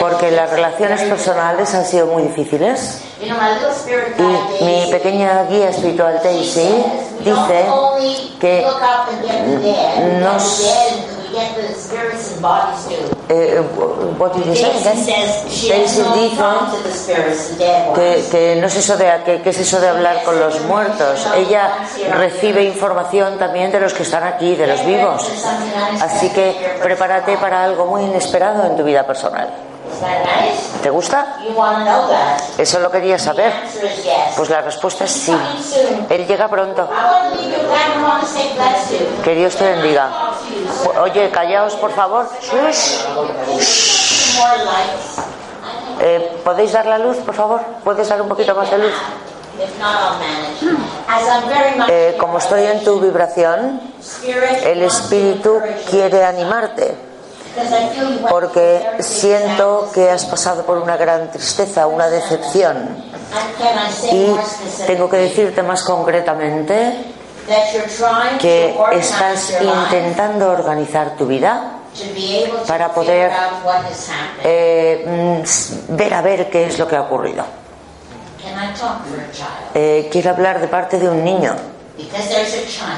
porque las relaciones personales han sido muy difíciles. Y mi pequeña guía espiritual Daisy dice que nos eh, what did dice que, que no es eso de que, que, es eso de hablar con los muertos. Ella recibe información también de los que están aquí, de los vivos. Así que prepárate para algo muy inesperado en tu vida personal. ¿Te gusta? Eso lo quería saber. Pues la respuesta es sí. Él llega pronto. Que Dios te bendiga. Oye, callaos por favor. Eh, ¿Podéis dar la luz, por favor? ¿Puedes dar un poquito más de luz? Eh, como estoy en tu vibración, el espíritu quiere animarte porque siento que has pasado por una gran tristeza, una decepción. Y tengo que decirte más concretamente que estás intentando organizar tu vida para poder eh, ver a ver qué es lo que ha ocurrido. Eh, quiero hablar de parte de un niño,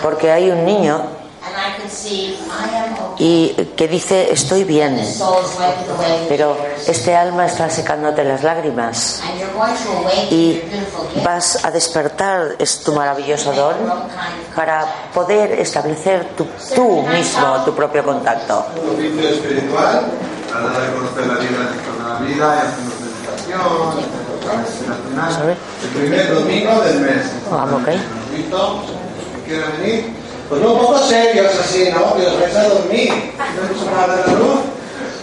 porque hay un niño y que dice estoy bien, pero este alma está secándote las lágrimas y vas a despertar es tu maravilloso don para poder establecer tu, tú mismo tu propio contacto. espiritual, la vida, el primer domingo del mes. Okay. venir? Pues no, un poco serios así, ¿no? Que os vais a dormir. ¿No hemos apagado la luz?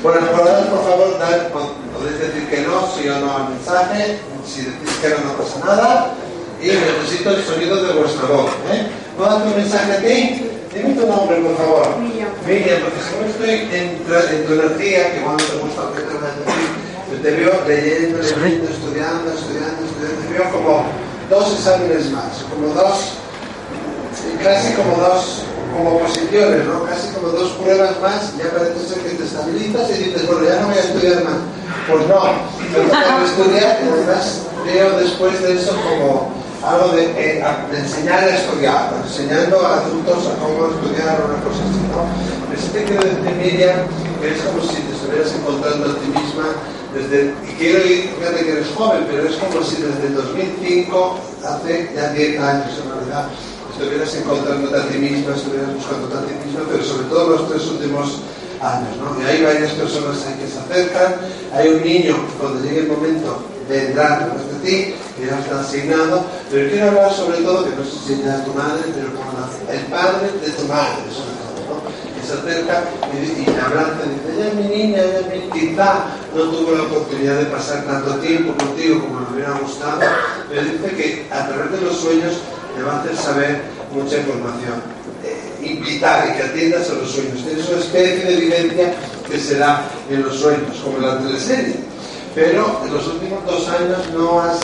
Bueno, por favor, dar, podéis decir que no, sí o no al mensaje. Si decís que no, no pasa nada. Y necesito el sonido de vuestra voz. ¿eh? ¿Puedo dar tu mensaje a ti? Dime tu nombre, por favor. Miriam. Miriam, porque si no estoy en, en tu energía, que cuando te gusta lo que te vas a decir, yo te veo leyendo, leyendo, estudiando, estudiando, estudiando. Te veo como dos exámenes más, como dos casi como dos como posiciones, ¿no? casi como dos pruebas más, ya parece ser que te estabilizas y dices, bueno, ya no voy a estudiar más. Pues no, estudiar y además veo después de eso como algo de, eh, enseñar a estudiar, enseñando a adultos a cómo estudiar una cosa así. ¿no? Pero sí te es como si te estuvieras encontrando a ti misma desde, y quiero ir, fíjate que eres joven, pero es como si desde el 2005, hace ya 10 años en realidad, estuvieras encontrándote a ti misma, estuvieras buscando a ti misma, pero sobre todo los tres últimos años. ¿no? Y hay varias personas que se acercan, hay un niño cuando llegue el momento vendrá detrás de ti, que ya está asignado, pero quiero hablar sobre todo, que no sé si ya es tu madre, pero como el padre de tu madre, sobre todo, ¿no? que se acerca y, y te abraza y dice, ya mi niña, ya mi quizá no tuvo la oportunidad de pasar tanto tiempo contigo como me hubiera gustado, pero dice que a través de los sueños te va a hacer saber mucha información. invitar y que atiendas a los sueños. Tienes una especie de vivencia que se da en los sueños, como en la teleserie. Pero en los últimos dos años no has,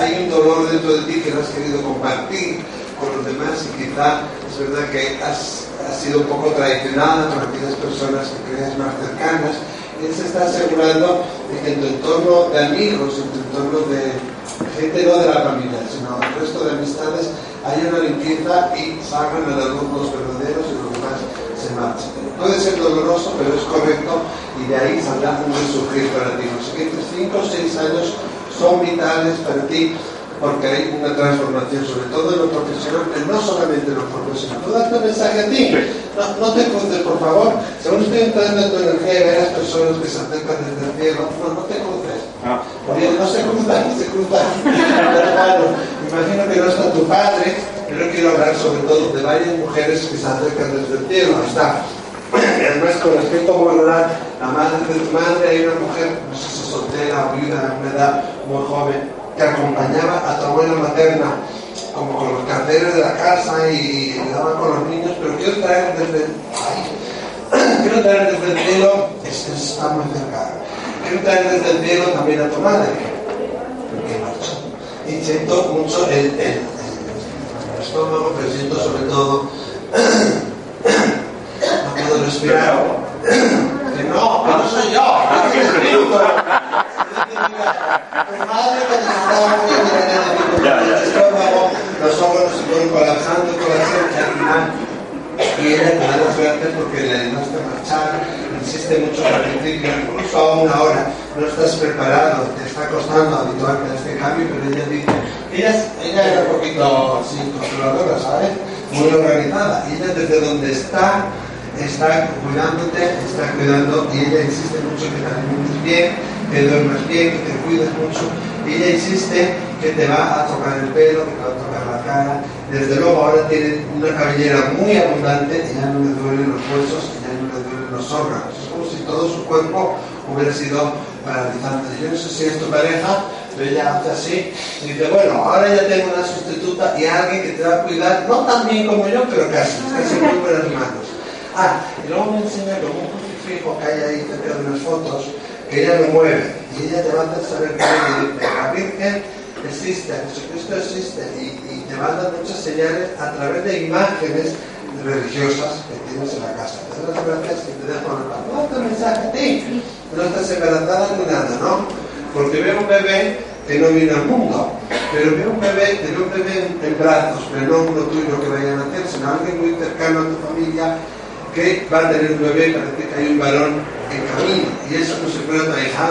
hay un dolor dentro de ti que no has querido compartir con los demás y quizá es verdad que has, has sido un poco traicionada por aquellas personas que creías más cercanas. Él se está asegurando de que en tu entorno de amigos, en tu entorno de gente no de la familia, sino el resto de amistades, hay una limpieza y salgan a la luz los verdaderos y los demás se marchan. Puede ser doloroso, pero es correcto y de ahí saldrá un resurgir para ti. Los siguientes 5 o 6 años son vitales para ti porque hay una transformación, sobre todo en lo profesional, pero no solamente en lo profesional. Tú darte un mensaje a ti, no, no te cruces, por favor. Según estoy entrando en tu energía y ver las personas que se acercan desde el cielo, no, no te cruces. Ah. No se cruzan, se cruzan. Pero <laughs> imagino que no está tu padre, pero quiero hablar sobre todo de varias mujeres que se acercan desde el cielo. Está. <clears throat> Además, con respecto a guardar la madre de tu madre, hay una mujer, no sé si soltera o viuda, de una edad muy joven, que acompañaba a tu abuela materna, como con los carteles de la casa y daba con los niños, pero quiero traer desde, <clears throat> quiero traer desde el cielo, es, está muy cerca, traer desde el cielo también a tu madre, porque marchó. Y siento mucho el, el, el, estómago, pero siento sobre todo, <clears throat> no puedo respirar. Que no, que no soy yo, que es el <laughs> espíritu los ojos se fueron colapsando, colapsando, al final. Y porque le ayudaste a marchar, insiste mucho al principio, incluso aún ahora no estás preparado, te está costando habituarte a este cambio, pero ella dice, ella, ella era un poquito así, controladora, ¿sabes? Muy organizada, ella desde donde está, está cuidándote, está cuidando, y ella insiste mucho que te alimentes bien, que duermas bien, que te cuides mucho. Y ella insiste que te va a tocar el pelo, que te va a tocar la cara. Desde luego ahora tiene una cabellera muy abundante y ya no le duelen los huesos y ya no le duelen los órganos. Es como si todo su cuerpo hubiera sido paralizante. Yo no sé si es tu pareja, pero ella hace así y dice, bueno, ahora ya tengo una sustituta y alguien que te va a cuidar, no tan bien como yo, pero casi, casi muy buenas manos. Ah, y luego me enseña como un crucifijo que hay ahí cerca de unas fotos, que ella lo mueve y ella te va a hacer saber que la Virgen existe, Jesucristo existe y, te va a dar muchas señales a través de imágenes religiosas que tienes en la casa. Te gracias que te dejo el No te mensaje a ti, no estás embarazada ni nada, ¿no? Porque veo un bebé que no viene al mundo, pero veo un bebé, te veo un bebé en, brazos, pero no uno tuyo que vaya a nacer, sino alguien muy cercano a tu familia que va a tener un bebé, parece que hay un varón en camino, y eso no se puede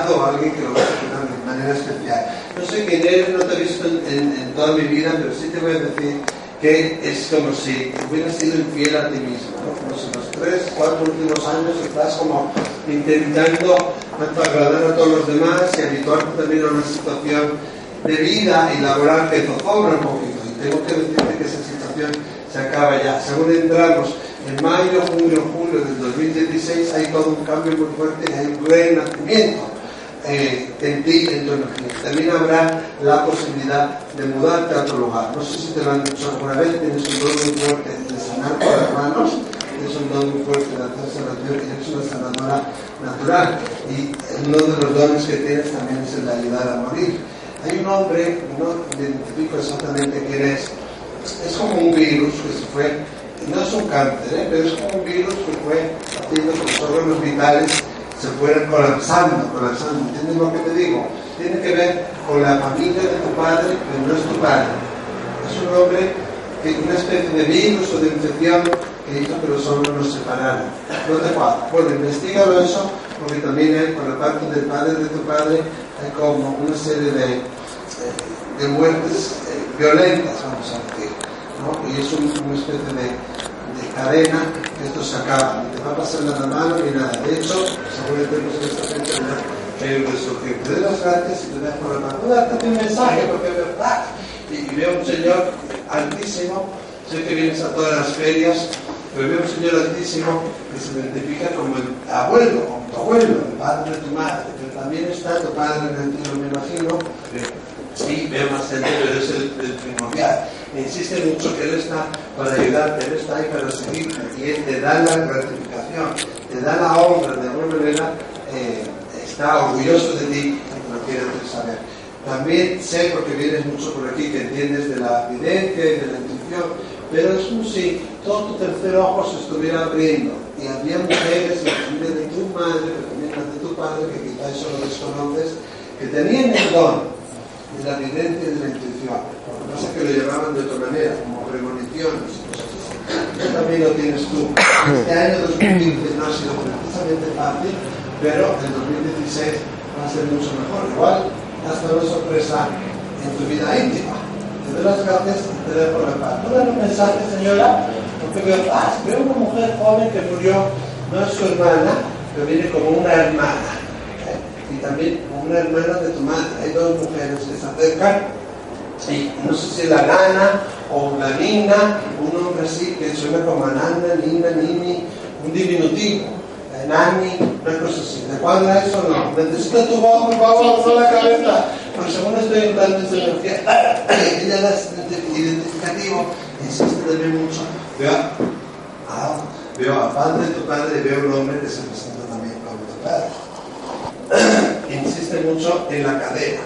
tu o alguien que lo va a cuidar de manera especial. No sé quién eres, no te he visto en, toda mi vida, pero sí te voy a decir que es como si hubieras sido infiel a ti mismo, como si los tres, cuatro últimos años estás como intentando tanto agradar a todos los demás y habituarte también a una situación de vida y laboral que zozobra un poquito. Y tengo que decirte que esa situación se acaba ya. Según entramos en mayo, junio, julio del 2016 hay todo un cambio muy fuerte hay un renacimiento eh, en ti, en tu energía. También habrá la posibilidad de mudarte a otro lugar. No sé si te lo han dicho alguna vez, tienes un don muy fuerte de sanar con las manos, tienes un don muy fuerte de hacer sanación y eres una sanadora natural. Y uno de los dones que tienes también es el de ayudar a morir. Hay un hombre, no identifico exactamente quién es, es como un virus que se fue no ¿eh? pero es como un virus que fue haciendo que los órganos vitales se fueran colapsando, colapsando. ¿Entiendes lo que te digo? Tiene que ver con la familia de tu padre, pero no es tu padre. Es un hombre que una especie de virus o de infección que hizo que los órganos se separaran. No te cuadra. Bueno, investigalo eso, porque también hay, por la parte del padre de tu padre, hay como una serie de, eh, de muertes eh, violentas, vamos a decir. Y es una especie de, cadena esto se acaba. Te va a pasar nada malo ni nada. De hecho, seguramente que hay un resurgir. Doy las gracias y te dejo la mano. Date un mensaje porque es verdad. Y, veo un Señor altísimo. Sé que vienes a todas las ferias, pero veo un Señor altísimo que se identifica como el abuelo, como tu abuelo, el padre de tu madre, pero también está tu padre en el cielo, me imagino. Sí, veo más gente, pero es el, el primordial insiste mucho que Él está para ayudarte, Él está ahí para seguirte y Él te da la gratificación, te da la honra, de alguna manera eh, está orgulloso de ti y te lo quiere saber. También sé, porque vienes mucho por aquí, que entiendes de la evidencia y de la intuición, pero es como si todo tu tercer ojo se estuviera abriendo y había mujeres en la familia de tu madre, pero también de tu padre, que quizás eso lo desconoces, que tenían el don de la evidencia y de la intuición. Pasa es que lo llamaban de otra manera, como premoniciones y cosas así. Eso también lo tienes tú. <coughs> Este año 2015 no ha sido precisamente fácil, pero el 2016 va a ser mucho mejor. Igual hasta una sorpresa en tu vida íntima. Te doy las gracias y te dejo la paz. No un mensaje, señora, porque veo paz. Veo una mujer joven que murió, no es su hermana, pero viene como una hermana. ¿eh? Y también como una hermana de tu madre. Hay dos mujeres que se acercan y no sé si la nana o una nina, un nombre así que suena como nana, nina, nini, un diminutivo. Nani, una cosa así. ¿De cuadra eso no? Necesito tu voz, por favor, con la cabeza. Porque según estoy entrando en esa energía, <coughs> ella da identificativo, insiste también mucho. Veo a, veo a padre de tu padre y veo un hombre que se presenta también como tu padre. <coughs> Insiste mucho en la cadera,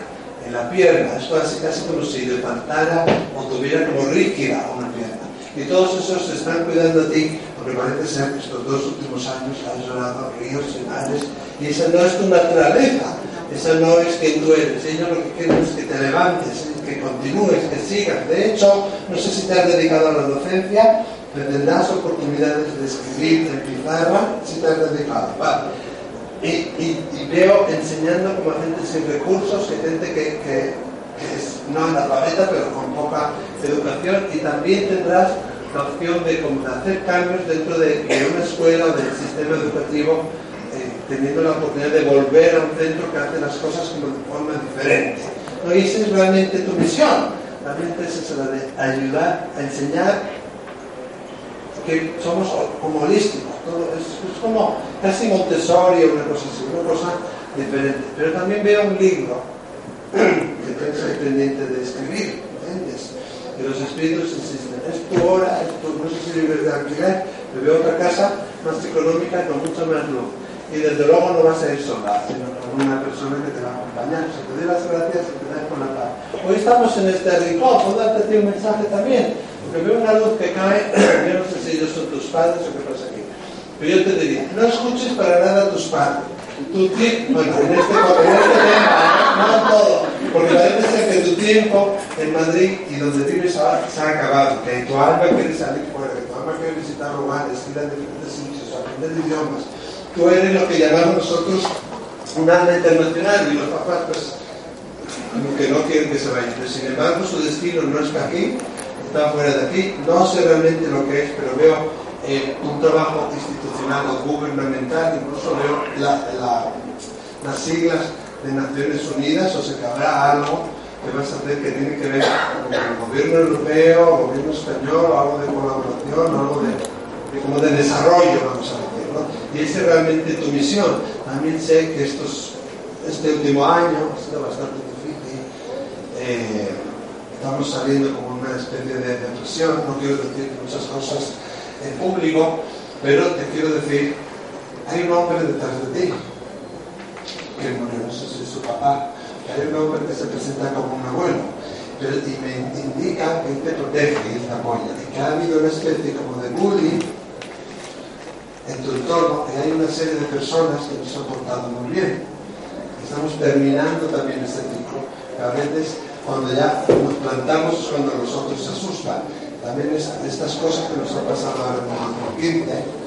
en la pierna. Esto hace casi como si le faltara o tuviera como rígida una pierna. Y todos esos se están cuidando a ti porque parece ser que estos dos últimos años has llorado ríos y mares y esa no es tu naturaleza, esa no es que tú eres, ella lo que quiere es que te levantes, que continúes, que sigas. De hecho, no sé si te has dedicado a la docencia, pero tendrás oportunidades de escribir en pizarra si te has dedicado. Vale. Y, y, veo enseñando como gente sin recursos, gente que, que, es no analfabeta, pero con poca educación, y también tendrás la opción de, hacer cambios dentro de, una escuela o del sistema educativo, eh, teniendo la oportunidad de volver a un centro que hace las cosas como de forma diferente. ¿No? Y esa es realmente tu misión. Realmente es la de ayudar a enseñar que somos como holísticos. es, como casi Montessori o una cosa así, una cosa diferente. Pero también veo un libro <clears throat> que tengo pendiente de escribir, ¿entiendes? Y los espíritus insisten, es tu hora, es tu, no sé si vives de alquiler, pero veo otra casa más económica con mucha más luz. Y desde luego no vas a ir sola, sino con una persona que te va a acompañar. O te doy las gracias y te doy con la paz. Hoy estamos en este rincón, puedo darte un mensaje también, porque veo una luz que cae, <clears throat> yo no sé si ellos son tus padres o qué pasa aquí. Pero yo te diría, no escuches para nada a tus padres. Tu tiempo, bueno, en este, en este tema, no todo, porque parece que tu tiempo en Madrid y donde vives se ha acabado, que tu alma quiere salir fuera, que tu alma quiere visitar lugares, ir a diferentes sitios, aprender idiomas. Tú eres lo que llamamos nosotros un alma internacional y los papás, pues, que no quieren que se vayan. Pero sin embargo, su destino no está aquí, está fuera de aquí. No sé realmente lo que es, pero veo eh, un trabajo institucional o gubernamental, incluso veo las siglas de Naciones Unidas, o sea que habrá algo que vas a hacer que tiene que ver con el gobierno europeo, el gobierno español, algo de colaboración, algo de, como de desarrollo, vamos a decir. Y esa es realmente tu misión. También sé que estos, este último año ha sido bastante difícil. Eh, estamos saliendo como una especie de depresión, no quiero decir muchas cosas en público, pero te quiero decir, hay un hombre detrás de ti que murió, no sé si es su papá, hay un hombre que se presenta como un abuelo, pero, y me indica que te protege y te apoya, y que ha habido una especie como de bullying en tu entorno, y hay una serie de personas que nos han portado muy bien. Estamos terminando también ese ciclo. A veces, cuando ya nos plantamos, es cuando los otros se asustan. También estas cosas que nos han pasado ahora en el 2015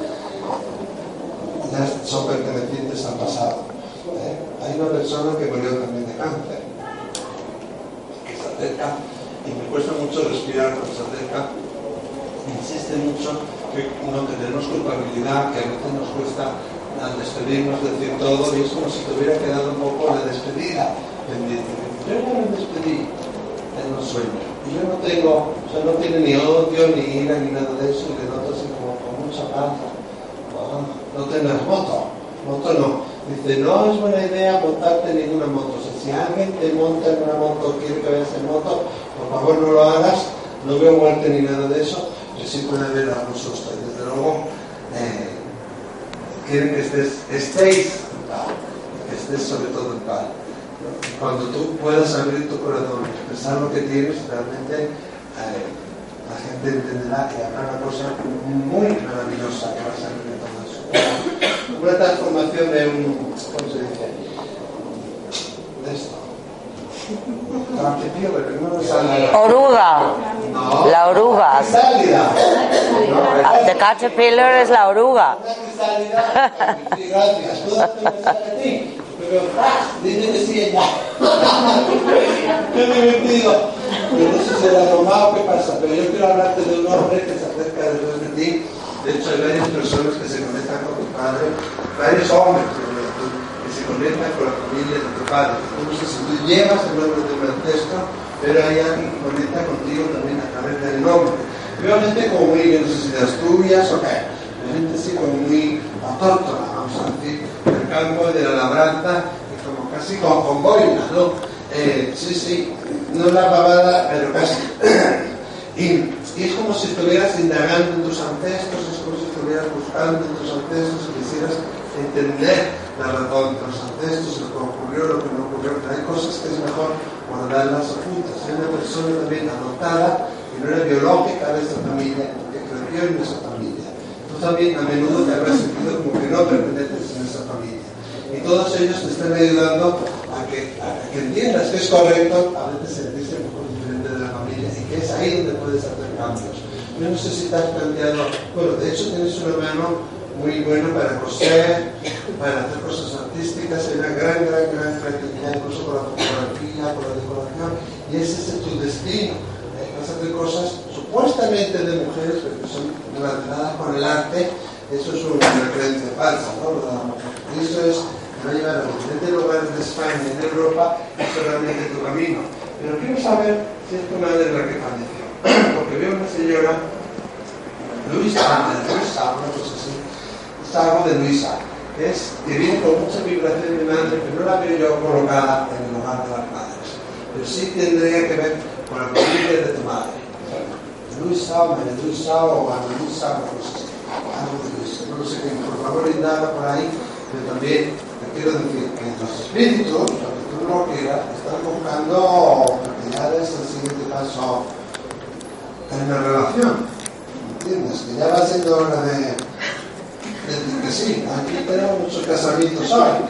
son pertenecientes al pasado. ¿eh? Hay una persona que murió también de cáncer, que se acerca y me cuesta mucho respirar cuando se acerca. Insiste mucho que no tenemos culpabilidad, que a veces nos cuesta al despedirnos decir todo y es como si te hubiera quedado un poco la despedida pendiente. Yo no me despedí en los sueños. Y yo no tengo, o sea, no tiene ni odio, ni ira, ni nada de eso, y le noto así como con mucha paz. No, tengas moto, moto no. Dice, no es buena idea montarte ninguna moto. Si alguien te monta en una moto quiere que vayas en moto, por favor no lo hagas No veo muerte ni nada de eso, pero sí puede haber algún susto. Y desde luego, eh, quieren que estés, estéis en paz, que estés sobre todo en paz. Cuando tú puedas abrir tu corazón, expresar lo que tienes, realmente eh, la gente entenderá que habrá una cosa muy maravillosa que va a salir de todo eso. Una transformación de un, ¿cómo se dice? De esto. Oruga. No. La oruga. No, The caterpillar es la oruga. <laughs> Gracias. Dile que sí ella. Qué divertido. Yo no sé si será normal o qué pasa, pero yo quiero hablarte de un hombre que se acerca detrás de ti. De hecho, hay varias personas que se conectan con tu padre, varios hombres que se conectan con la familia de tu padre. No sé si tú llevas el nombre de un pero hay alguien que conecta contigo también a través del nombre. Obviamente como muy necesidades tuyas, ok. Obviamente sí, como muy autóctona, vamos a decir, campo de la labranza, como casi con, con ¿no? Eh, sí, sí, no la babada, pero casi. y, y es como si estuvieras indagando en tus ancestros, es como si estuvieras buscando en tus ancestros y quisieras entender la razón de los ancestros, lo que ocurrió, lo que no ocurrió. Hay cosas que es mejor guardarlas ocultas. Hay una persona también adoptada que no era biológica de esta familia, que creció en esa familia. Tú también a menudo te habrás sentido como que no perteneces. Y todos ellos te están ayudando a que, a que entiendas que es correcto a veces sentirse un poco diferente de la familia y que es ahí donde puedes hacer cambios. Yo no sé si te has planteado, bueno, de hecho tienes una mano muy buena para coser, para hacer cosas artísticas, hay una gran, gran, gran creatividad, incluso con la fotografía, con la decoración, y ese es tu destino. Eh, vas a hacer cosas supuestamente de mujeres, pero que son relacionadas con el arte, eso es una creencia falsa, ¿no? Y eso es te va a llevar a diferentes lugares de España y de Europa, eso es realmente tu camino. Pero quiero saber si es tu madre la que falleció, porque veo una señora, Luisa, Luisa, una cosa así, es algo de Luisa, que es que viene con mucha vibración de madre, pero no la veo yo colocada en el hogar de las madres, pero sí tendría que ver con la familia de tu madre. Luisa, o María Luisa, o Ana Luisa, o algo de Luisa, no lo sé por favor indaga por ahí, pero también quiero decir que los espíritus, aunque tú no quieras, están buscando propiedades al siguiente paso en la relación. ¿Entiendes? Que ya va siendo hora de, de decir que sí. Aquí tenemos muchos casamientos hoy.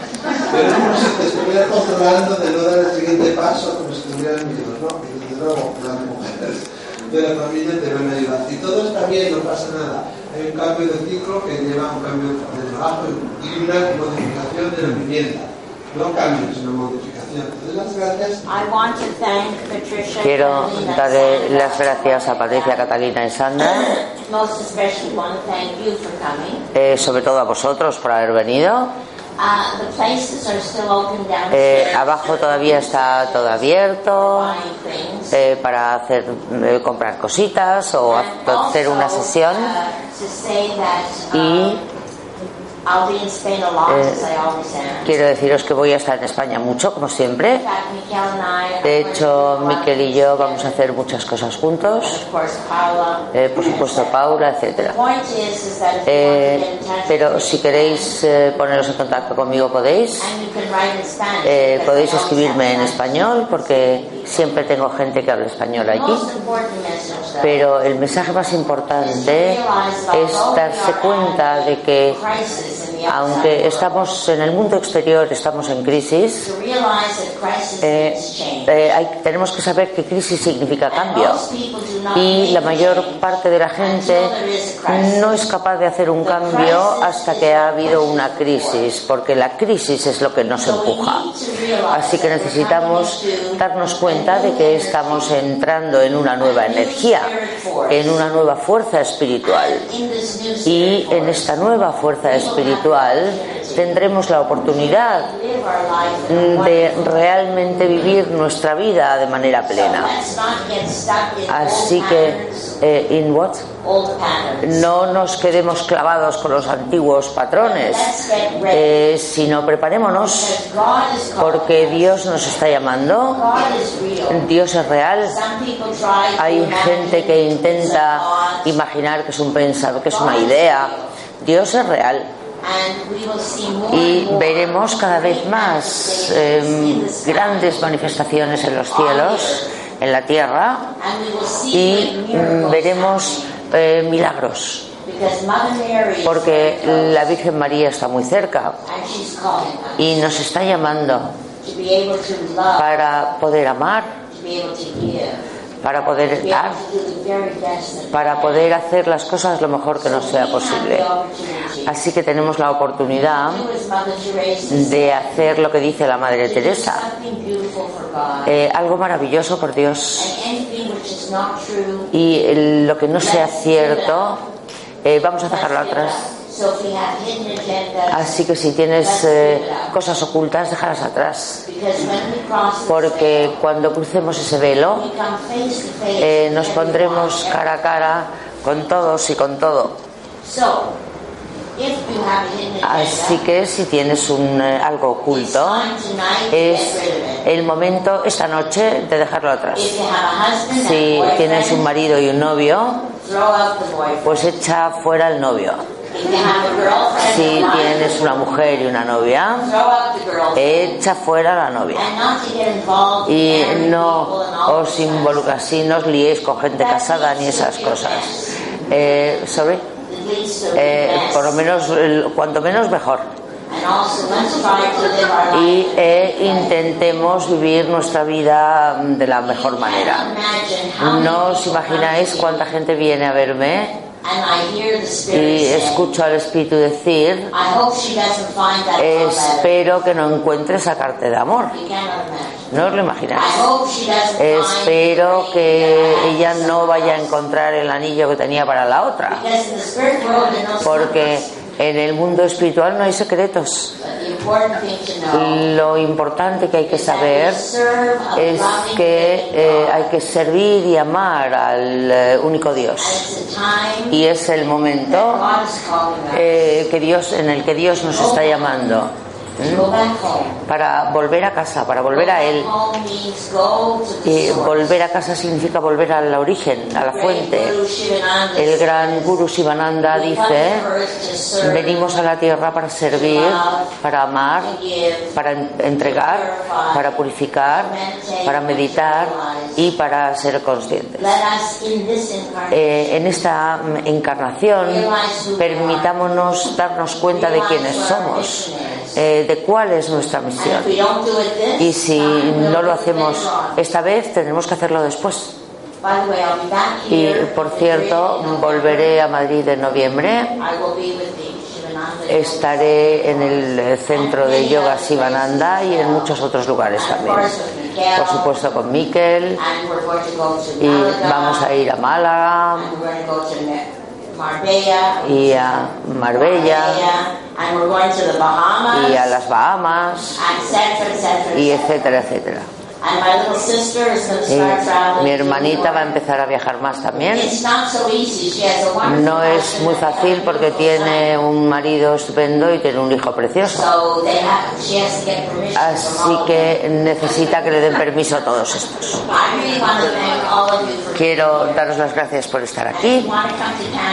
Pero como si te estuviera controlando de no dar el siguiente paso como si estuvieran vivos, ¿no? Y desde luego, las mujeres de la familia te van a ayudar. Y todo está bien, no pasa nada. Hay un cambio de ciclo que lleva a un cambio de trabajo y una modificación de la vivienda. No cambio, sino modificación. Entonces, las gracias. I want to thank Patricia Quiero darle las gracias a Patricia, Catalina y Sandra, <clears throat> Most especially want to thank you for coming. eh, sobre todo a vosotros por haber venido. Uh, the places are still open Eh, abajo todavía está todo abierto eh, para hacer eh, comprar cositas o hacer una sesión. uh, Y Eh. Quiero deciros que voy a estar en España mucho, como siempre. De hecho, Miquel y yo vamos a hacer muchas cosas juntos. Eh, por supuesto, Paula, to Eh, pero si queréis eh, poneros en contacto conmigo podéis. Eh, podéis escribirme en español porque. Siempre tengo gente que habla español allí. Pero el mensaje más importante es darse cuenta de que aunque estamos en el mundo exterior, estamos en crisis, eh, eh, hay- tenemos que saber que crisis significa cambio. Y la mayor parte de la gente no es capaz de hacer un cambio hasta que ha habido una crisis, porque la crisis es lo que nos empuja. Así que necesitamos darnos a de que estamos entrando en una nueva energía, en una nueva fuerza espiritual. Y en esta nueva fuerza espiritual tendremos la oportunidad de realmente vivir nuestra vida de manera plena. Así que, eh, ¿in what? No nos quedemos clavados con los antiguos patrones, eh, sino preparémonos porque Dios nos está llamando. Dios es real. Hay gente que intenta imaginar que es un pensamiento, que es una idea. Dios es real. Y veremos cada vez más em, grandes manifestaciones en los cielos, en la tierra, y mm, veremos eh, milagros. Porque la Virgen María está muy cerca y nos está llamando para poder amar, para poder dar, para poder hacer las cosas lo mejor que nos sea posible. Así que tenemos la oportunidad de hacer lo que dice la Madre Teresa, eh, algo maravilloso por Dios. Y lo que no sea cierto, eh, vamos a dejarlo atrás. Así que si tienes eh, cosas ocultas, déjalas atrás. Porque cuando crucemos ese velo, eh, nos pondremos cara a cara con todos y con todo. Así que si tienes un, eh, algo oculto, es el momento esta noche de dejarlo atrás. Si tienes un marido y un novio, pues echa fuera el novio. Si tienes una mujer y una novia, echa fuera la novia. Y no os involucras, si no os liéis con gente casada ni esas cosas. Eh, sorry. Eh, por lo menos, cuanto menos mejor. Y eh, intentemos vivir nuestra vida de la mejor manera. No os imagináis cuánta gente viene a verme y escucho al Espíritu decir, espero que no encuentre sacarte de amor. No os lo imagináis. Espero que ella no vaya a encontrar el anillo que tenía para la otra. Porque en el mundo espiritual no hay secretos. Lo importante que hay que saber es que eh, hay que servir y amar al eh, único Dios. Y es el momento eh, que Dios, en el que Dios nos está llamando para volver a casa, para volver a Él. Y volver a casa significa volver al origen, a la fuente. El gran Guru Sivananda dice, venimos a la tierra para servir, para amar, para entregar, para purificar, para meditar y para ser conscientes. Eh, en esta encarnación, permitámonos darnos cuenta de quiénes somos. Eh, de cuál es nuestra misión. Y si no lo hacemos esta vez, tendremos que hacerlo después. Y por cierto, volveré a Madrid en noviembre. Estaré en el centro de yoga Sivananda y en muchos otros lugares también. Por supuesto con Miquel. Y vamos a ir a Málaga. Y a Marbella y a las Bahamas y etcétera, etcétera. Y mi hermanita va a empezar a viajar más también. No es muy fácil porque tiene un marido estupendo y tiene un hijo precioso. Así que necesita que le den permiso a todos estos. Quiero daros las gracias por estar aquí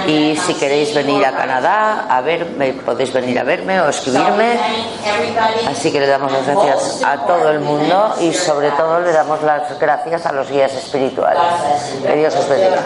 y si queréis venir a Canadá a verme, podéis venir a verme o escribirme. Así que le damos las gracias a todo el mundo y sobre todo le damos las gracias a los guías espirituales. Que Dios os bendiga.